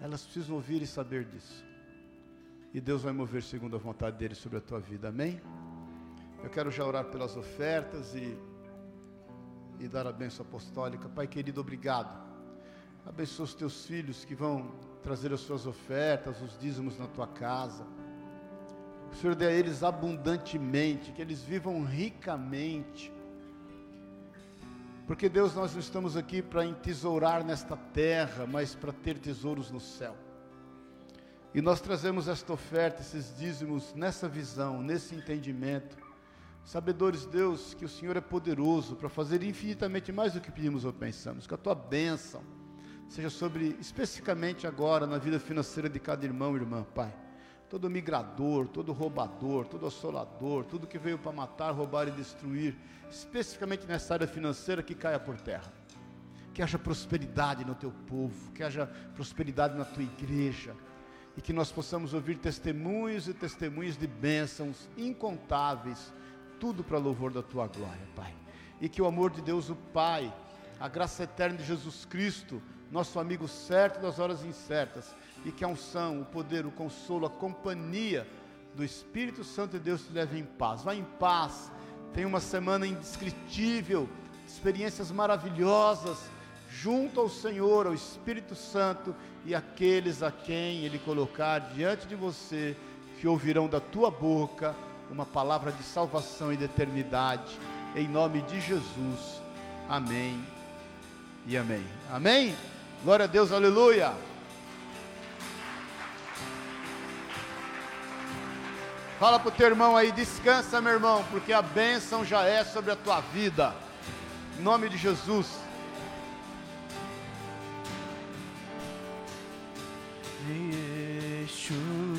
Elas precisam ouvir e saber disso. E Deus vai mover segundo a vontade dele sobre a tua vida. Amém? Eu quero já orar pelas ofertas e, e dar a bênção apostólica. Pai querido, obrigado. Abençoa os teus filhos que vão trazer as suas ofertas, os dízimos na tua casa. O Senhor dê a eles abundantemente, que eles vivam ricamente porque Deus, nós não estamos aqui para entesourar nesta terra, mas para ter tesouros no céu. E nós trazemos esta oferta, esses dízimos, nessa visão, nesse entendimento. Sabedores, Deus, que o Senhor é poderoso para fazer infinitamente mais do que pedimos ou pensamos. Que a tua bênção seja sobre, especificamente agora, na vida financeira de cada irmão e irmã, Pai todo migrador, todo roubador, todo assolador, tudo que veio para matar, roubar e destruir, especificamente nessa área financeira, que caia por terra. Que haja prosperidade no teu povo, que haja prosperidade na tua igreja, e que nós possamos ouvir testemunhos e testemunhos de bênçãos incontáveis, tudo para louvor da tua glória, Pai. E que o amor de Deus, o Pai, a graça eterna de Jesus Cristo, nosso amigo certo das horas incertas, e que a unção, o poder, o consolo, a companhia do Espírito Santo de Deus te leve em paz. Vá em paz. Tenha uma semana indescritível, experiências maravilhosas junto ao Senhor, ao Espírito Santo e aqueles a quem Ele colocar diante de você, que ouvirão da tua boca uma palavra de salvação e de eternidade. Em nome de Jesus. Amém e amém. Amém? Glória a Deus, aleluia. Fala para o teu irmão aí, descansa, meu irmão, porque a bênção já é sobre a tua vida. Em nome de Jesus. Yeshua.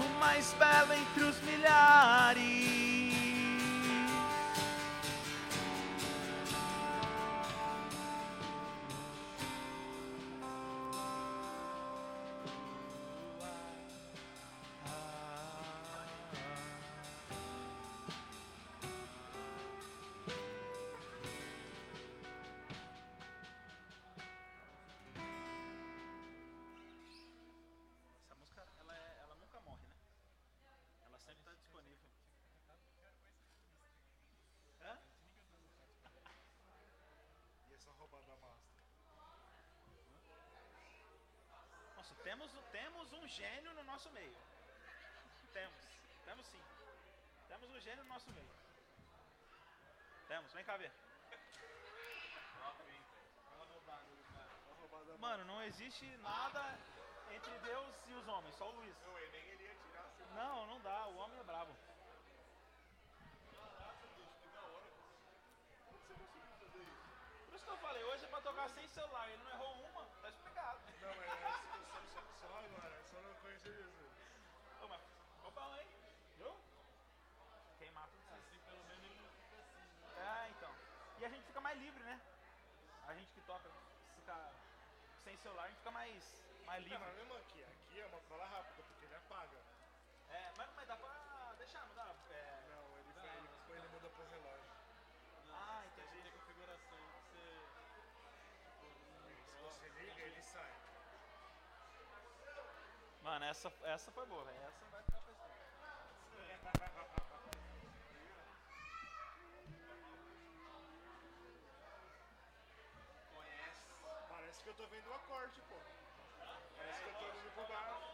o mais belo entre os milhares. Um gênio no nosso meio. Temos. Temos sim. Temos um gênio no nosso meio. Temos, vem cá ver. Mano, não existe nada entre Deus e os homens, só o Luiz. Não, não dá, o homem é brabo. Por isso que eu falei, hoje é pra tocar sem celular, ele não errou uma, tá explicado. Não, é só, só, só agora, só não conheci Jesus. Ô, mas ficou bom, hein? Viu? Queimar tudo isso. Assim, pelo menos ele não fica assim. né? É, então. E a gente fica mais livre, né? A gente que toca, fica sem celular, a gente fica mais, mais Não, livre. mas mesmo aqui, aqui é uma cola rápida, porque ele apaga. É, mas, mas dá pra deixar, não dá? É, Não, ele, foi, ele, foi- ele muda pro relógio. Ah, Tem entendi. tem configuração que você. Se você liga, ele sai. Mano, essa, essa foi boa, velho. Essa vai ficar pra história. Parece que eu tô vendo o acorde, pô. Parece que eu tô indo pro bar.